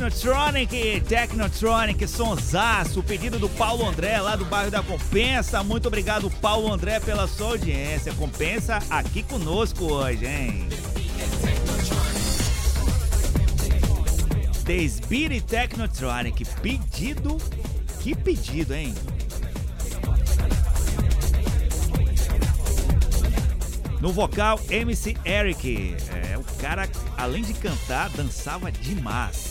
Q: Technotronic, Technotronic,
B: sonsaço, o pedido do Paulo André, lá do bairro da Compensa. Muito obrigado, Paulo André, pela sua audiência. Compensa aqui conosco hoje, hein? Spirit Technotronic, pedido, que pedido, hein? No vocal, MC Eric. É, o cara, além de cantar, dançava demais.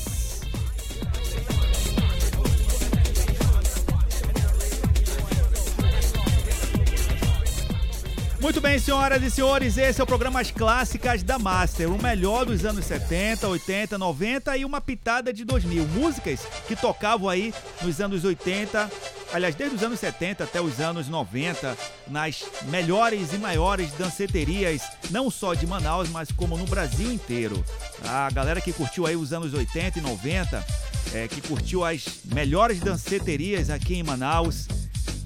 B: Muito bem, senhoras e senhores, esse é o programa As Clássicas da Master, o melhor dos anos 70, 80, 90 e uma pitada de 2000. Músicas que tocavam aí nos anos 80, aliás, desde os anos 70 até os anos 90, nas melhores e maiores danceterias, não só de Manaus, mas como no Brasil inteiro. A galera que curtiu aí os anos 80 e 90, é, que curtiu as melhores danceterias aqui em Manaus,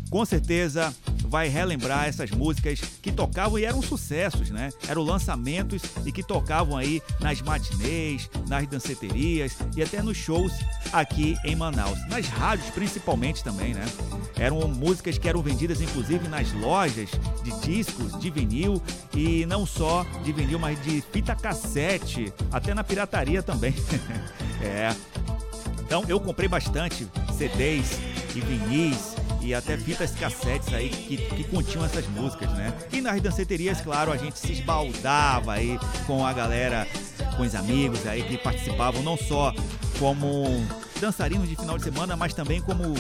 B: com certeza vai relembrar essas músicas que tocavam e eram sucessos, né? Eram lançamentos e que tocavam aí nas matinês, nas danceterias e até nos shows aqui em Manaus. Nas rádios principalmente também, né? Eram músicas que eram vendidas inclusive nas lojas de discos, de vinil e não só de vinil, mas de fita cassete, até na pirataria também. é. Então eu comprei bastante CDs e vinis e até fitas cassetes aí que, que continham essas músicas, né? E nas danceterias, claro, a gente se esbaldava aí com a galera, com os amigos aí que participavam não só como dançarinos de final de semana, mas também como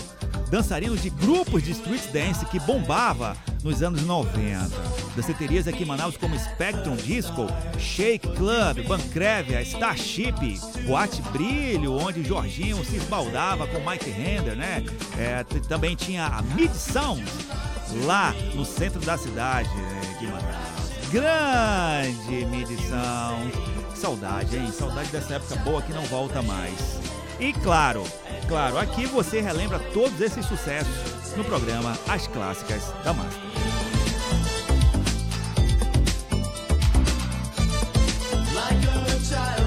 B: dançarinos de grupos de street dance que bombava nos anos 90. Danceterias aqui em Manaus como Spectrum Disco, Shake Club, Bancrevia, Starship, Boate Brilho, onde Jorginho se esbaldava com Mike Render, né? É, também tinha a Mid Sound, lá no centro da cidade né, de Manaus. Grande Mid Sound. Saudade, hein? Saudade dessa época boa que não volta mais. E claro, claro, aqui você relembra todos esses sucessos no programa As Clássicas da Master.
G: Like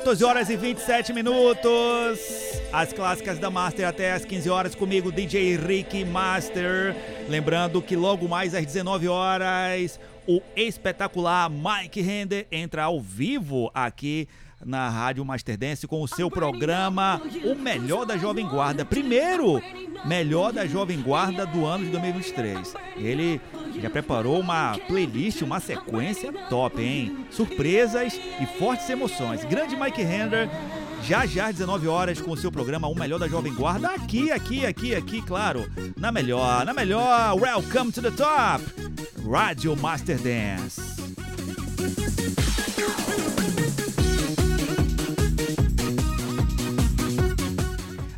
B: 14 horas e 27 minutos. As clássicas da Master até às 15 horas comigo, DJ Rick Master. Lembrando que logo mais às 19 horas, o espetacular Mike Render entra ao vivo aqui na Rádio Master Dance com o seu programa O Melhor da Jovem Guarda. Primeiro Melhor da Jovem Guarda do ano de 2023. Ele já preparou uma playlist, uma sequência top, hein? Surpresas e fortes emoções. Grande Mike Render, já já às 19 horas com o seu programa O Melhor da Jovem Guarda. Aqui, aqui, aqui, aqui, claro. Na melhor, na melhor. Welcome to the top. Rádio Master Dance.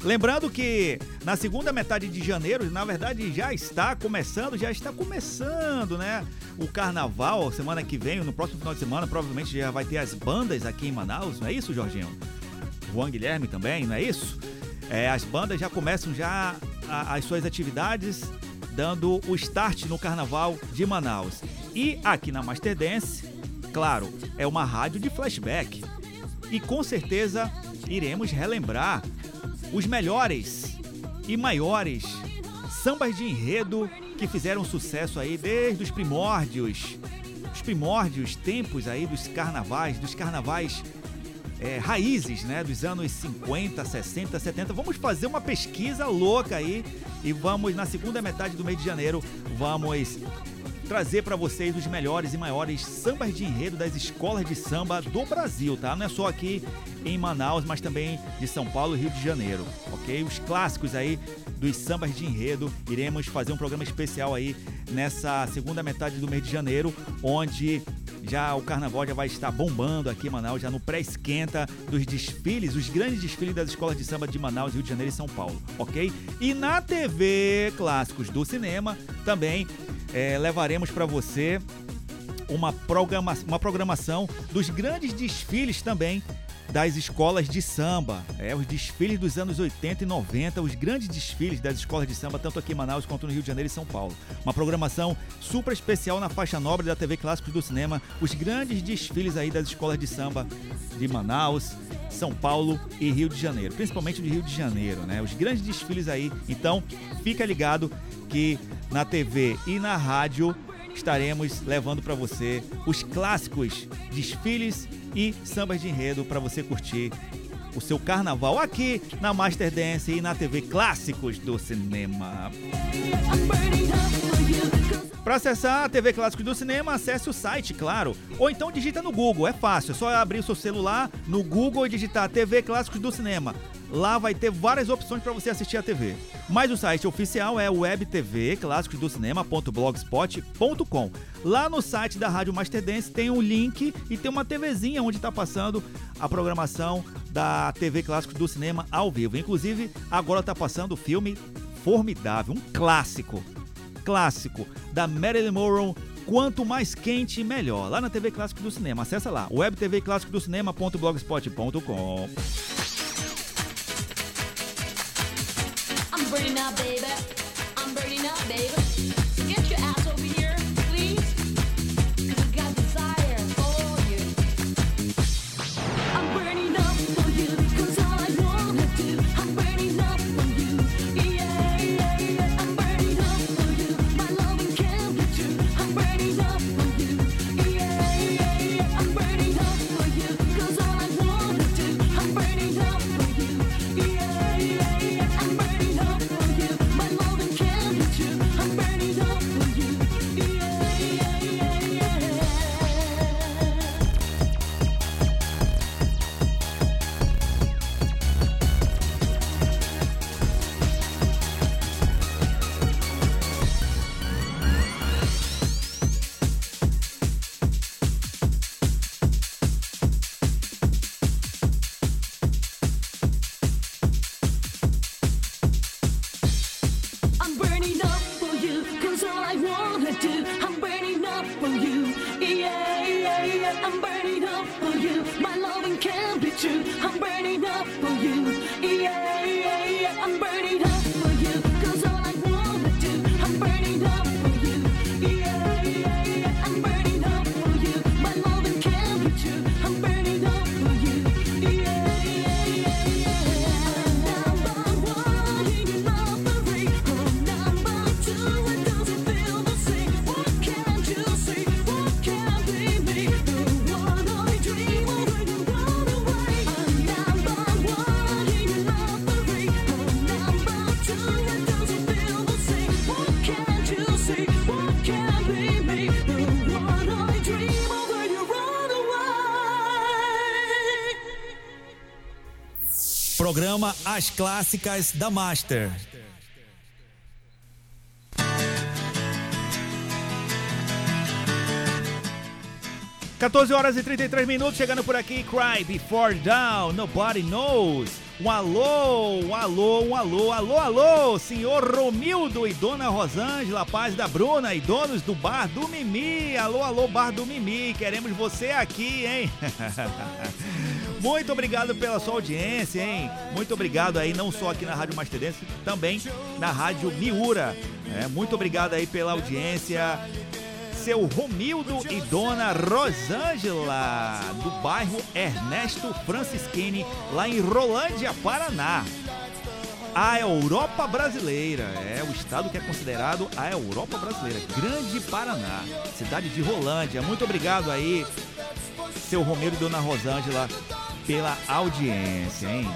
B: Lembrando que na segunda metade de janeiro, na verdade já está começando, já está começando, né? O carnaval, semana que vem, no próximo final de semana, provavelmente já vai ter as bandas aqui em Manaus, não é isso, Jorginho? Juan Guilherme também, não é isso? É, as bandas já começam já a- as suas atividades, dando o start no carnaval de Manaus. E aqui na Master Dance, claro, é uma rádio de flashback. E com certeza iremos relembrar os melhores e maiores sambas de enredo que fizeram sucesso aí desde os primórdios, os primórdios tempos aí dos carnavais, dos carnavais é, raízes, né, dos anos 50, 60, 70. Vamos fazer uma pesquisa louca aí e vamos na segunda metade do mês de janeiro vamos trazer para vocês os melhores e maiores sambas de enredo das escolas de samba do Brasil, tá? Não é só aqui em Manaus, mas também de São Paulo e Rio de Janeiro, ok? Os clássicos aí dos sambas de enredo. Iremos fazer um programa especial aí nessa segunda metade do mês de janeiro, onde já o carnaval já vai estar bombando aqui em Manaus, já no pré-esquenta dos desfiles, os grandes desfiles das escolas de samba de Manaus, Rio de Janeiro e São Paulo, ok? E na TV Clássicos do Cinema também é, levaremos para você uma, programa, uma programação dos grandes desfiles também das escolas de samba. É, os desfiles dos anos 80 e 90, os grandes desfiles das escolas de samba, tanto aqui em Manaus quanto no Rio de Janeiro e São Paulo. Uma programação super especial na faixa nobre da TV Clássicos do Cinema, os grandes desfiles aí das escolas de samba de Manaus, São Paulo e Rio de Janeiro, principalmente do Rio de Janeiro, né? Os grandes desfiles aí. Então, fica ligado que na TV e na rádio estaremos levando para você os clássicos desfiles e sambas de enredo para você curtir o seu carnaval aqui na Master Dance e na TV Clássicos do Cinema. Para acessar a TV Clássicos do Cinema, acesse o site, claro. Ou então digita no Google, é fácil, é só abrir o seu celular no Google e digitar TV Clássicos do Cinema. Lá vai ter várias opções para você assistir a TV. Mas o site oficial é webtvclassicosdocinema.blogspot.com. Lá no site da Rádio Master Dance tem um link e tem uma TVzinha onde está passando a programação da TV Clássicos do Cinema ao vivo. Inclusive, agora está passando o filme formidável, um clássico, clássico da Marilyn Monroe. Quanto mais quente, melhor. Lá na TV Clássico do Cinema. Acessa lá, webtvclassicosdocinema.blogspot.com.
F: burning up, baby. I'm burning up, baby.
I: Clássicas da Master.
B: 14 horas e 33 minutos, chegando por aqui, Cry Before Down, Nobody Knows. Um alô, um alô, um alô, alô, alô, senhor Romildo e dona Rosângela, paz da Bruna e donos do Bar do Mimi. Alô, alô, Bar do Mimi, queremos você aqui, hein? Muito obrigado pela sua audiência, hein? Muito obrigado aí, não só aqui na Rádio Master Dance, também na Rádio Miura. É, muito obrigado aí pela audiência seu Romildo e Dona Rosângela, do bairro Ernesto Francisquini, lá em Rolândia, Paraná.
R: a Europa brasileira. É o estado que é considerado a Europa brasileira. Grande Paraná, cidade de Rolândia. Muito obrigado aí, seu Romero e Dona Rosângela, pela audiência, hein?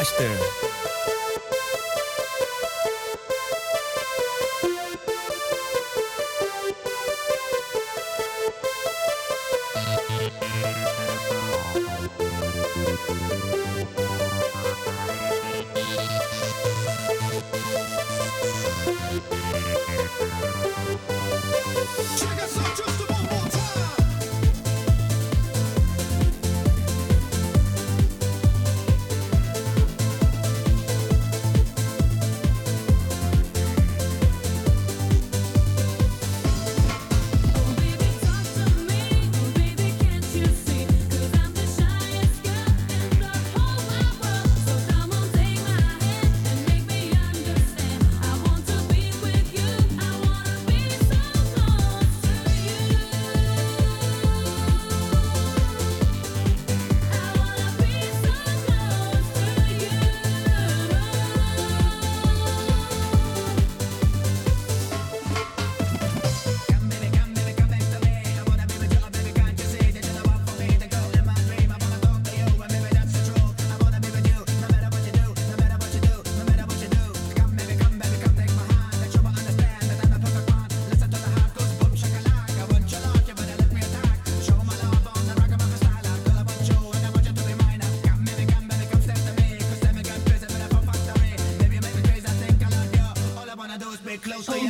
F: Master.
S: so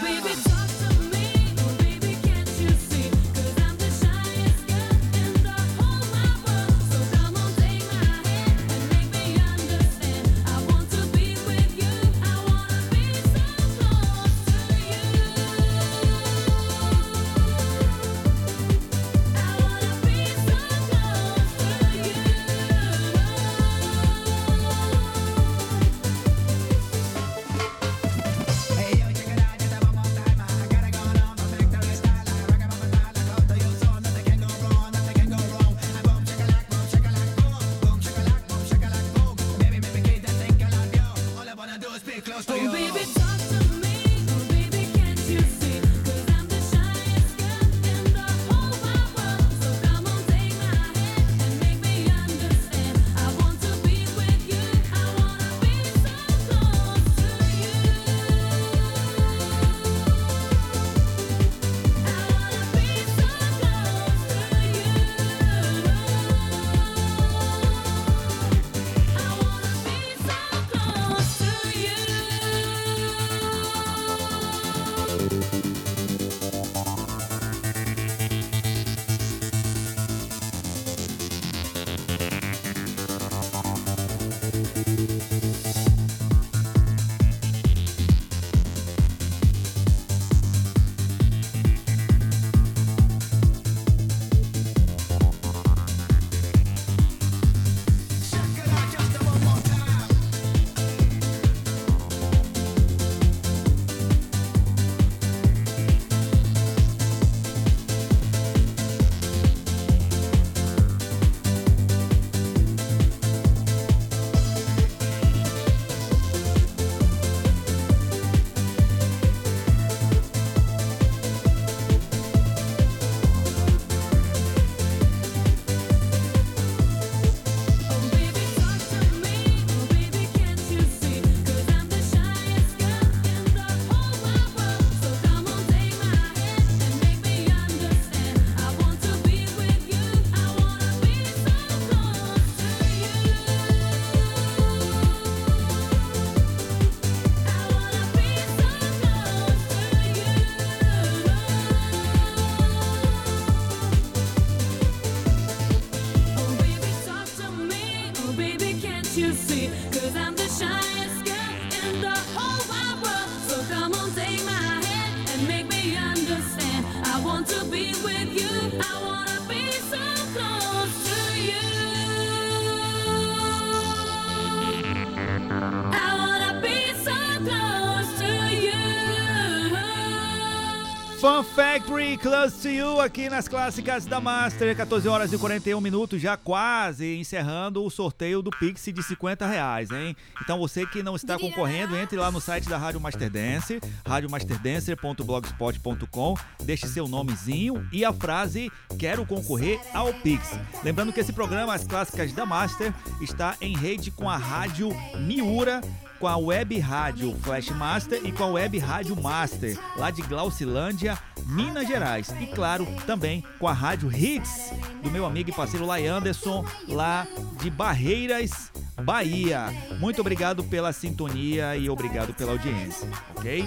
T: Factory Close to You aqui nas clássicas da Master, 14 horas e 41 minutos, já quase encerrando o sorteio do Pix de 50 reais, hein? Então você que não está concorrendo, entre lá no site da Rádio Master Dance, radiomasterdancer.blogspot.com, deixe seu nomezinho e a frase Quero concorrer ao Pix. Lembrando que esse programa, As Clássicas da Master, está em rede com a Rádio Miura com a Web Rádio Flash Master e com a Web Rádio Master, lá de Glaucilândia, Minas Gerais. E claro, também com a Rádio Hits, do meu amigo e parceiro Lai Anderson, lá de Barreiras, Bahia. Muito obrigado pela sintonia e obrigado pela audiência, ok?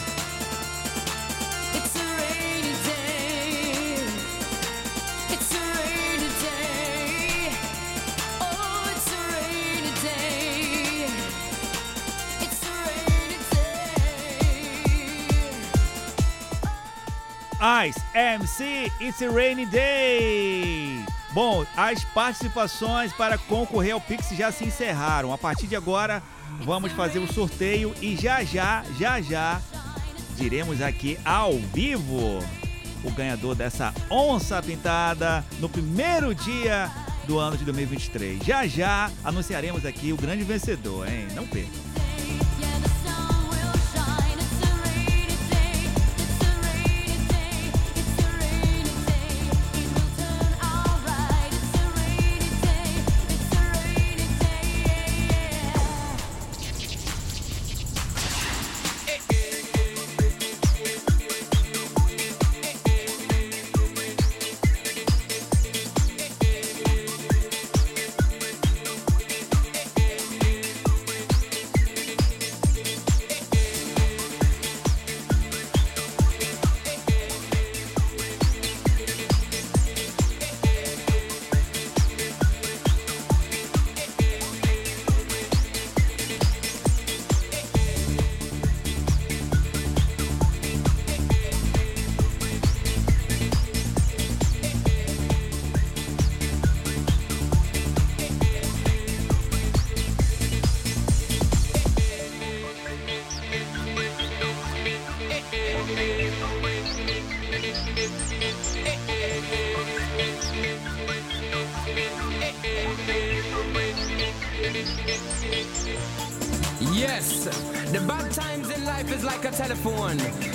B: MC, It's a Rainy Day. Bom, as participações para concorrer ao Pix já se encerraram. A partir de agora, vamos fazer o sorteio e já já, já já, diremos aqui ao vivo o ganhador dessa onça pintada no primeiro dia do ano de 2023. Já já anunciaremos aqui o grande vencedor, hein? Não perca.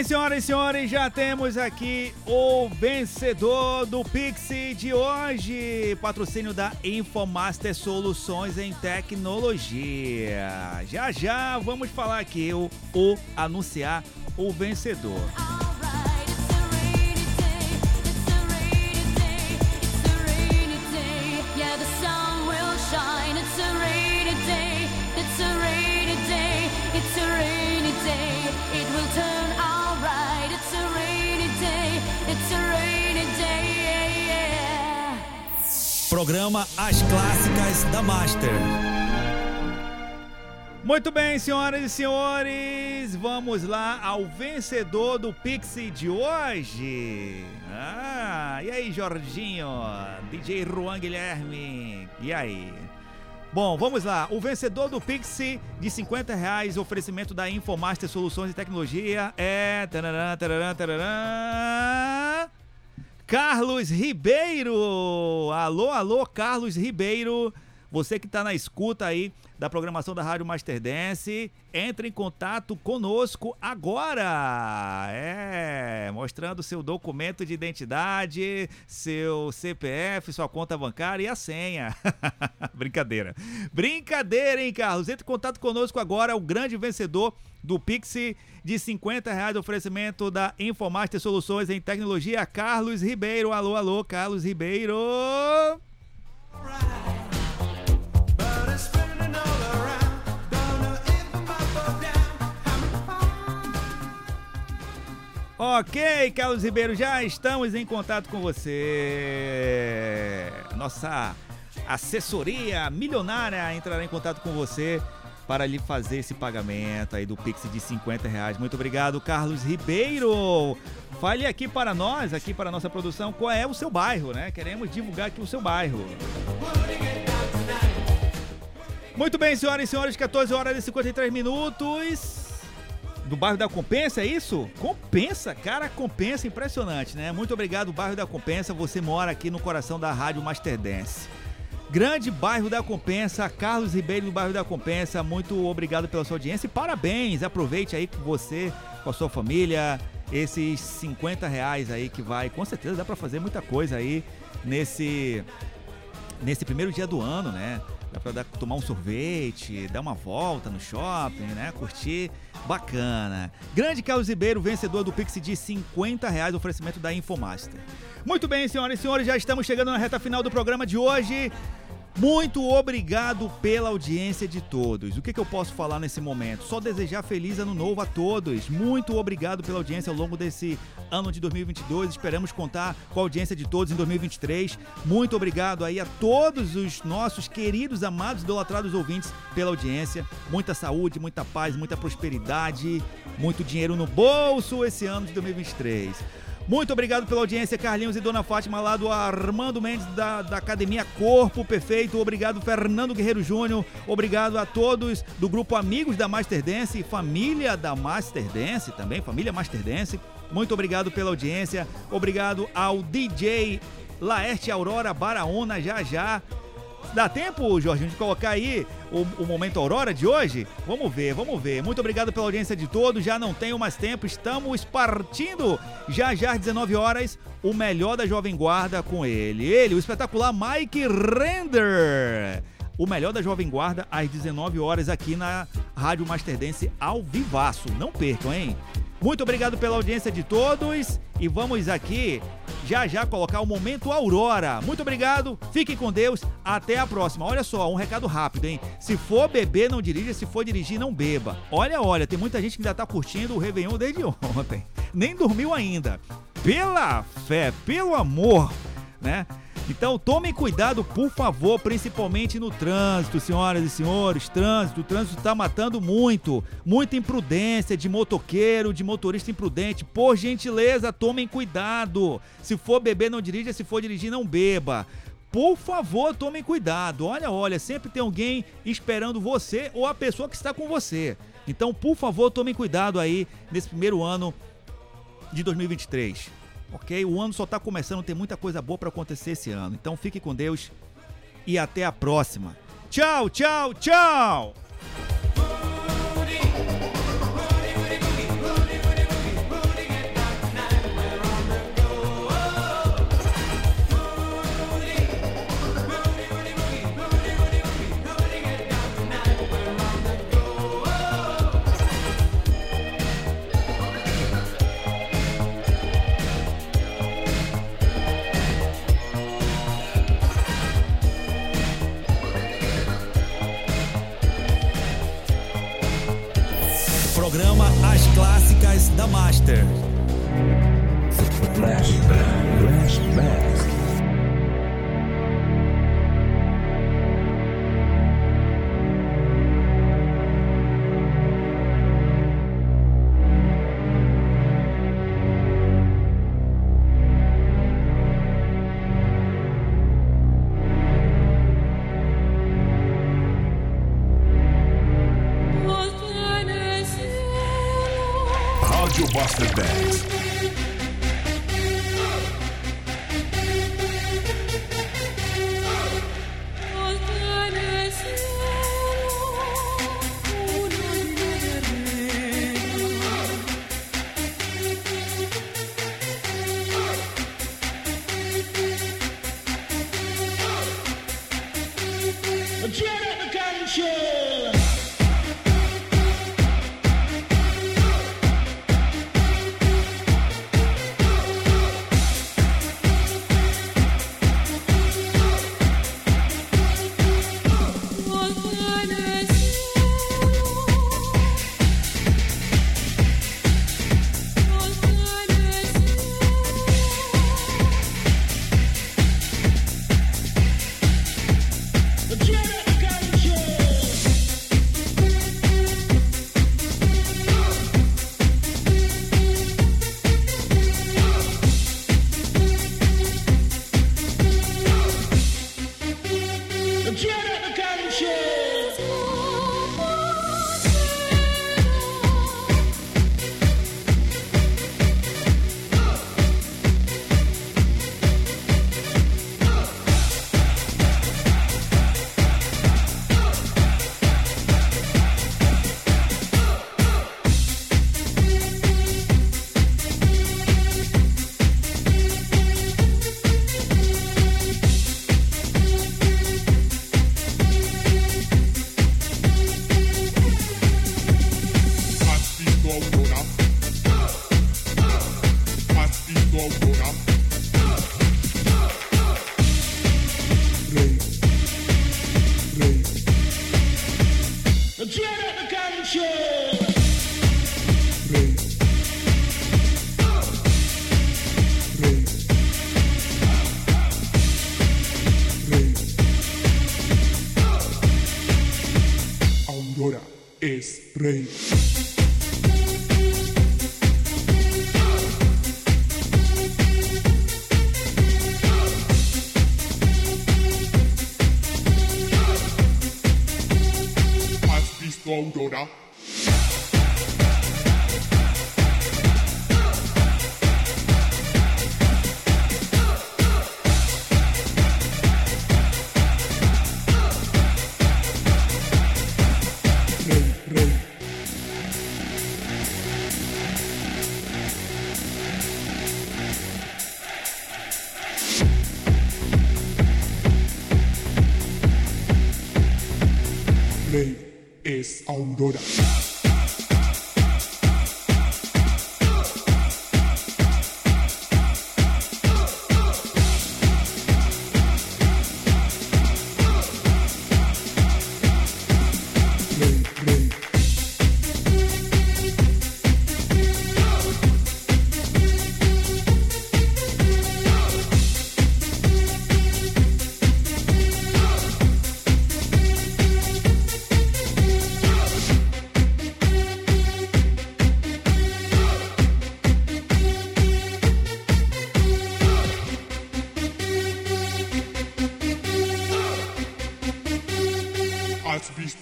B: Bem, senhoras e senhores, já temos aqui o vencedor do Pix de hoje. Patrocínio da Infomaster Soluções em Tecnologia. Já já vamos falar aqui, o, o anunciar o vencedor.
U: As Clássicas da Master.
B: Muito bem, senhoras e senhores, vamos lá ao vencedor do Pix de hoje. Ah, e aí, Jorginho? DJ Juan Guilherme. E aí? Bom, vamos lá. O vencedor do Pix de 50 reais, oferecimento da Infomaster Soluções e Tecnologia é. Carlos Ribeiro! Alô, alô, Carlos Ribeiro! Você que está na escuta aí da programação da Rádio Master Dance, entre em contato conosco agora! É, mostrando seu documento de identidade, seu CPF, sua conta bancária e a senha. Brincadeira. Brincadeira, hein, Carlos? Entre em contato conosco agora, o grande vencedor do Pix de 50 reais, oferecimento da Infomaster Soluções em Tecnologia, Carlos Ribeiro. Alô, alô, Carlos Ribeiro! Ok, Carlos Ribeiro, já estamos em contato com você. Nossa assessoria milionária entrará em contato com você para lhe fazer esse pagamento aí do Pix de 50 reais. Muito obrigado, Carlos Ribeiro. Fale aqui para nós, aqui para a nossa produção, qual é o seu bairro, né? Queremos divulgar aqui o seu bairro. Muito bem, senhoras e senhores, 14 horas e 53 minutos. Do bairro da Compensa, é isso? Compensa, cara, compensa, impressionante, né? Muito obrigado, bairro da Compensa. Você mora aqui no coração da Rádio Master Dance. Grande bairro da Compensa, Carlos Ribeiro do bairro da Compensa, muito obrigado pela sua audiência e parabéns. Aproveite aí com você, com a sua família, esses 50 reais aí que vai, com certeza dá pra fazer muita coisa aí nesse nesse primeiro dia do ano, né? Dá pra dar- tomar um sorvete, dar uma volta no shopping, né? Curtir. Bacana. Grande Carlos Ribeiro, vencedor do Pix de 50 reais, oferecimento da Infomaster. Muito bem, senhoras e senhores, já estamos chegando na reta final do programa de hoje. Muito obrigado pela audiência de todos. O que, que eu posso falar nesse momento? Só desejar feliz ano novo a todos. Muito obrigado pela audiência ao longo desse ano de 2022. Esperamos contar com a audiência de todos em 2023. Muito obrigado aí a todos os nossos queridos, amados, idolatrados ouvintes pela audiência. Muita saúde, muita paz, muita prosperidade, muito dinheiro no bolso esse ano de 2023. Muito obrigado pela audiência, Carlinhos e Dona Fátima, lá do Armando Mendes, da, da Academia Corpo Perfeito. Obrigado, Fernando Guerreiro Júnior. Obrigado a todos do grupo Amigos da Master Dance, família da Master Dance também, família Master Dance. Muito obrigado pela audiência. Obrigado ao DJ Laerte Aurora Baraona, já já. Dá tempo, Jorginho, de colocar aí o, o momento Aurora de hoje? Vamos ver, vamos ver. Muito obrigado pela audiência de todos. Já não tenho mais tempo, estamos partindo. Já já às 19 horas, o melhor da Jovem Guarda com ele. Ele, o espetacular Mike Render. O melhor da Jovem Guarda às 19 horas aqui na Rádio Master Dance ao vivaço. Não percam, hein? Muito obrigado pela audiência de todos e vamos aqui já já colocar o momento Aurora. Muito obrigado, fiquem com Deus, até a próxima. Olha só, um recado rápido, hein? Se for beber, não dirija, se for dirigir, não beba. Olha, olha, tem muita gente que ainda tá curtindo o Réveillon desde ontem. Nem dormiu ainda. Pela fé, pelo amor, né? Então tomem cuidado, por favor, principalmente no trânsito, senhoras e senhores. Trânsito, o trânsito está matando muito. Muita imprudência de motoqueiro, de motorista imprudente. Por gentileza, tomem cuidado. Se for beber, não dirija. Se for dirigir, não beba. Por favor, tomem cuidado. Olha, olha, sempre tem alguém esperando você ou a pessoa que está com você. Então, por favor, tomem cuidado aí nesse primeiro ano de 2023. Ok? O ano só está começando, tem muita coisa boa para acontecer esse ano. Então fique com Deus e até a próxima. Tchau, tchau, tchau!
I: As Clássicas da Master.
A: Rádio Master Dance.
G: Turn
V: pray.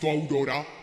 V: Aurora?